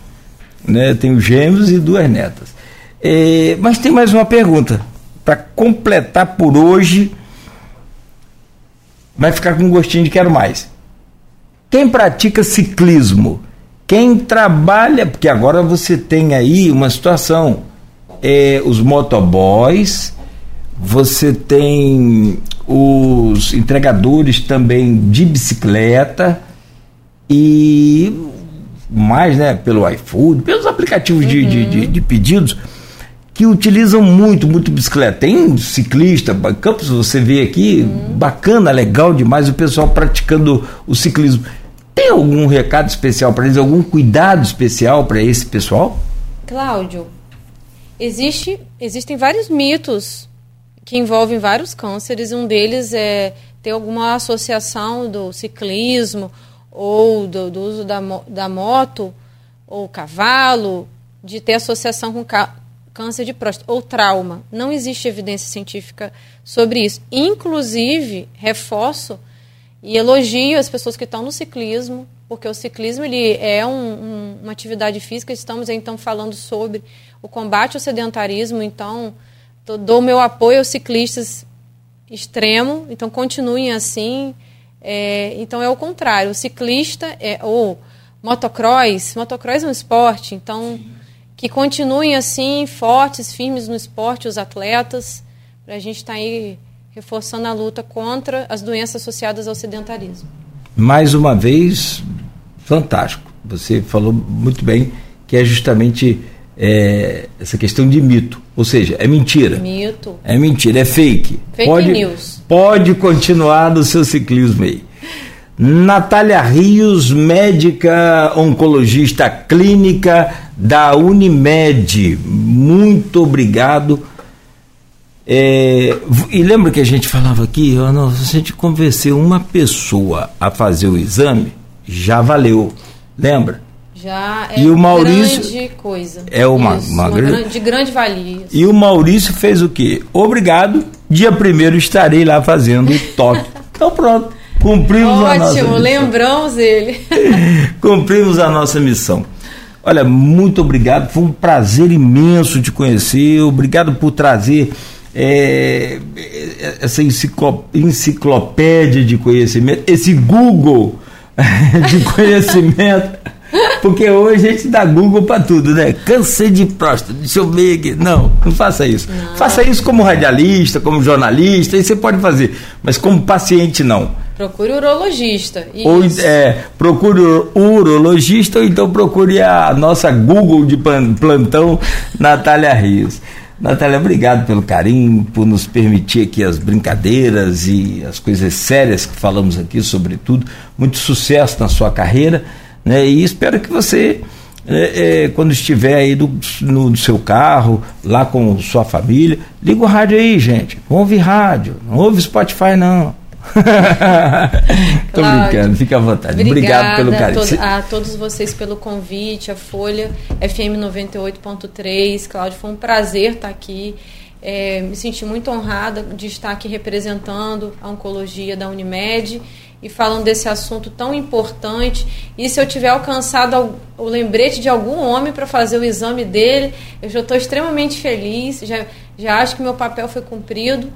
né? tenho gêmeos e duas netas. É, mas tem mais uma pergunta. Para completar por hoje, vai ficar com gostinho de quero mais. Quem pratica ciclismo, quem trabalha, porque agora você tem aí uma situação, é, os motoboys, você tem os entregadores também de bicicleta e mais, né, pelo iFood, pelos aplicativos uhum. de, de, de, pedidos que utilizam muito, muito bicicleta. Tem ciclista, campos você vê aqui, uhum. bacana, legal demais o pessoal praticando o ciclismo. Tem algum recado especial para eles, algum cuidado especial para esse pessoal? Cláudio, existe, existem vários mitos que envolvem vários cânceres. Um deles é ter alguma associação do ciclismo ou do, do uso da, da moto ou cavalo, de ter associação com câncer de próstata ou trauma. Não existe evidência científica sobre isso. Inclusive, reforço e elogio as pessoas que estão no ciclismo, porque o ciclismo ele é um, um, uma atividade física. Estamos então falando sobre o combate ao sedentarismo, então dou meu apoio aos ciclistas extremo, então continuem assim. É, então é o contrário, o ciclista é ou motocross, motocross é um esporte, então Sim. que continuem assim fortes, firmes no esporte os atletas, para a gente estar tá aí reforçando a luta contra as doenças associadas ao sedentarismo. Mais uma vez, fantástico. Você falou muito bem que é justamente é, essa questão de mito. Ou seja, é mentira. Mito. É mentira, é fake. Fake pode, news. Pode continuar no seu ciclismo aí. Natália Rios, médica oncologista clínica da Unimed. Muito obrigado. É, e lembra que a gente falava aqui, ó, se a gente convencer uma pessoa a fazer o exame, já valeu. Lembra? Já é e o Maurício grande coisa. É uma, Isso, uma, uma grande, de grande valia. E o Maurício fez o quê? Obrigado, dia primeiro estarei lá fazendo o toque. *laughs* então pronto, cumprimos Ótimo, a nossa Ótimo, lembramos ele. *laughs* cumprimos a nossa missão. Olha, muito obrigado, foi um prazer imenso te conhecer, obrigado por trazer é, essa enciclopédia de conhecimento, esse Google *laughs* de conhecimento porque hoje a gente dá Google para tudo, né? Câncer de próstata, deixa eu ver aqui. Não, não faça isso. Não. Faça isso como radialista, como jornalista, aí você pode fazer. Mas como paciente, não. Procure urologista. Ou, é, procure urologista ou então procure a nossa Google de plantão, Natália Rios. Natália, obrigado pelo carinho, por nos permitir aqui as brincadeiras e as coisas sérias que falamos aqui, sobretudo. Muito sucesso na sua carreira. Né? E espero que você é, é, quando estiver aí do, no, no, seu carro, lá com sua família, liga o rádio aí, gente. Ouvir rádio. Não ouve Spotify, não. *laughs* Tô brincando, fica à vontade. Obrigado pelo carinho. A, a todos vocês pelo convite, a Folha FM 98.3. Cláudio, foi um prazer estar aqui. É, me senti muito honrada de estar aqui representando a oncologia da Unimed e falando desse assunto tão importante. E se eu tiver alcançado o lembrete de algum homem para fazer o exame dele, eu já estou extremamente feliz, já, já acho que meu papel foi cumprido.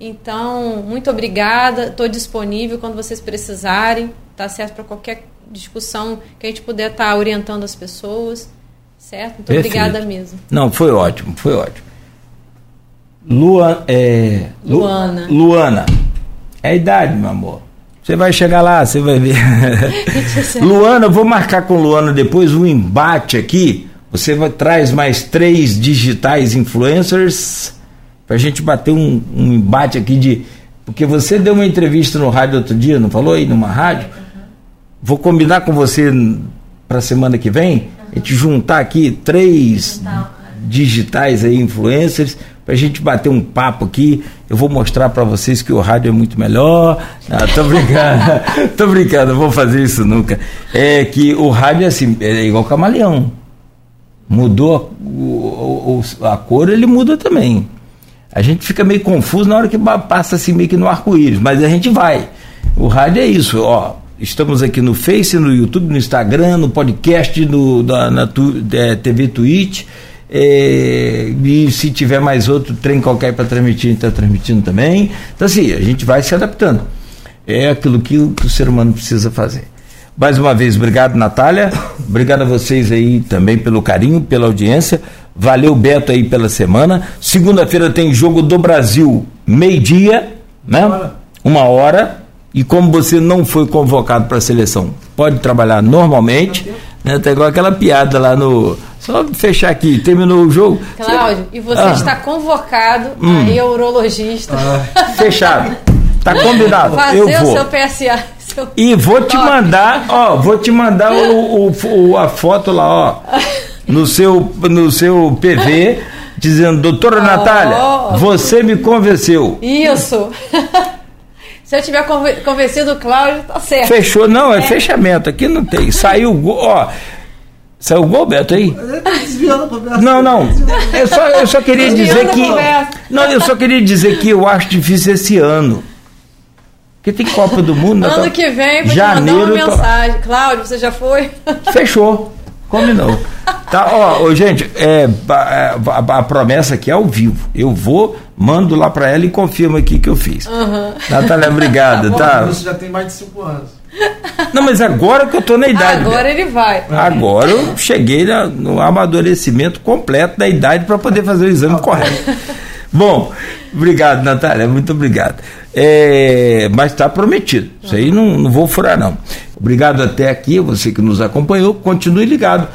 Então, muito obrigada, estou disponível quando vocês precisarem, tá certo? Para qualquer discussão que a gente puder estar tá orientando as pessoas, certo? Muito Perfeito. obrigada mesmo. Não, foi ótimo, foi ótimo. Lua, é, Luana. Luana. É a idade, meu amor. Você vai chegar lá, você vai ver. *laughs* Luana, eu vou marcar com Luana depois um embate aqui. Você vai, traz mais três digitais influencers para a gente bater um, um, embate aqui de. Porque você deu uma entrevista no rádio outro dia, não falou aí numa rádio? Vou combinar com você para semana que vem, a gente juntar aqui três digitais aí, influencers, para a gente bater um papo aqui. Eu vou mostrar para vocês que o rádio é muito melhor. Ah, tô brincando, *laughs* tô brincando, não vou fazer isso nunca. É que o rádio é assim, é igual camaleão. Mudou a, a, a cor, ele muda também. A gente fica meio confuso na hora que passa assim meio que no arco-íris, mas a gente vai. O rádio é isso, ó. Estamos aqui no Face, no YouTube, no Instagram, no podcast, no, na, na tu, é, TV Twitch. É, e se tiver mais outro trem qualquer para transmitir, está transmitindo também. Então, assim, a gente vai se adaptando. É aquilo que o, que o ser humano precisa fazer. Mais uma vez, obrigado, Natália. Obrigado a vocês aí também pelo carinho, pela audiência. Valeu, Beto, aí pela semana. Segunda-feira tem jogo do Brasil, meio-dia, né? Uma hora. Uma hora. E como você não foi convocado para a seleção, pode trabalhar normalmente. Né? Tá igual aquela piada lá no só fechar aqui, terminou o jogo. Cláudio, você... e você ah. está convocado hum. aí, urologista. Ah. Fechado. *laughs* Tá combinado. Fazer eu vou. o seu PSA. Seu... E vou te mandar, ó, vou te mandar o, o, o, a foto lá, ó, no seu, no seu PV, dizendo, doutora oh. Natália, você me convenceu. Isso. *laughs* Se eu tiver convencido o Cláudio, tá certo. Fechou, não, é, é, fechamento. Aqui não tem. Saiu, ó. Saiu o gol, Beto, aí? Não, não. Eu só, eu só queria dizer que. Não, eu só queria dizer que eu acho difícil esse ano. Porque tem Copa do Mundo. Ano tá... que vem, vou janeiro, mandar uma mensagem. Cláudio, você já foi? Fechou. Combinou. Tá, ó, gente, é, a, a, a, promessa aqui é ao vivo. Eu vou, mando lá para ela e confirmo aqui que eu fiz. Uhum. Natália, *laughs* obrigada, tá? Você já tem mais de cinco anos. Não, mas agora que eu tô na idade. Agora ele vai. Agora eu cheguei na, no amadurecimento completo da idade para poder fazer o exame correto. Bom, obrigado, Natália, muito obrigado. É, mas está prometido. Isso aí não, não vou furar, não. Obrigado até aqui, você que nos acompanhou. Continue ligado.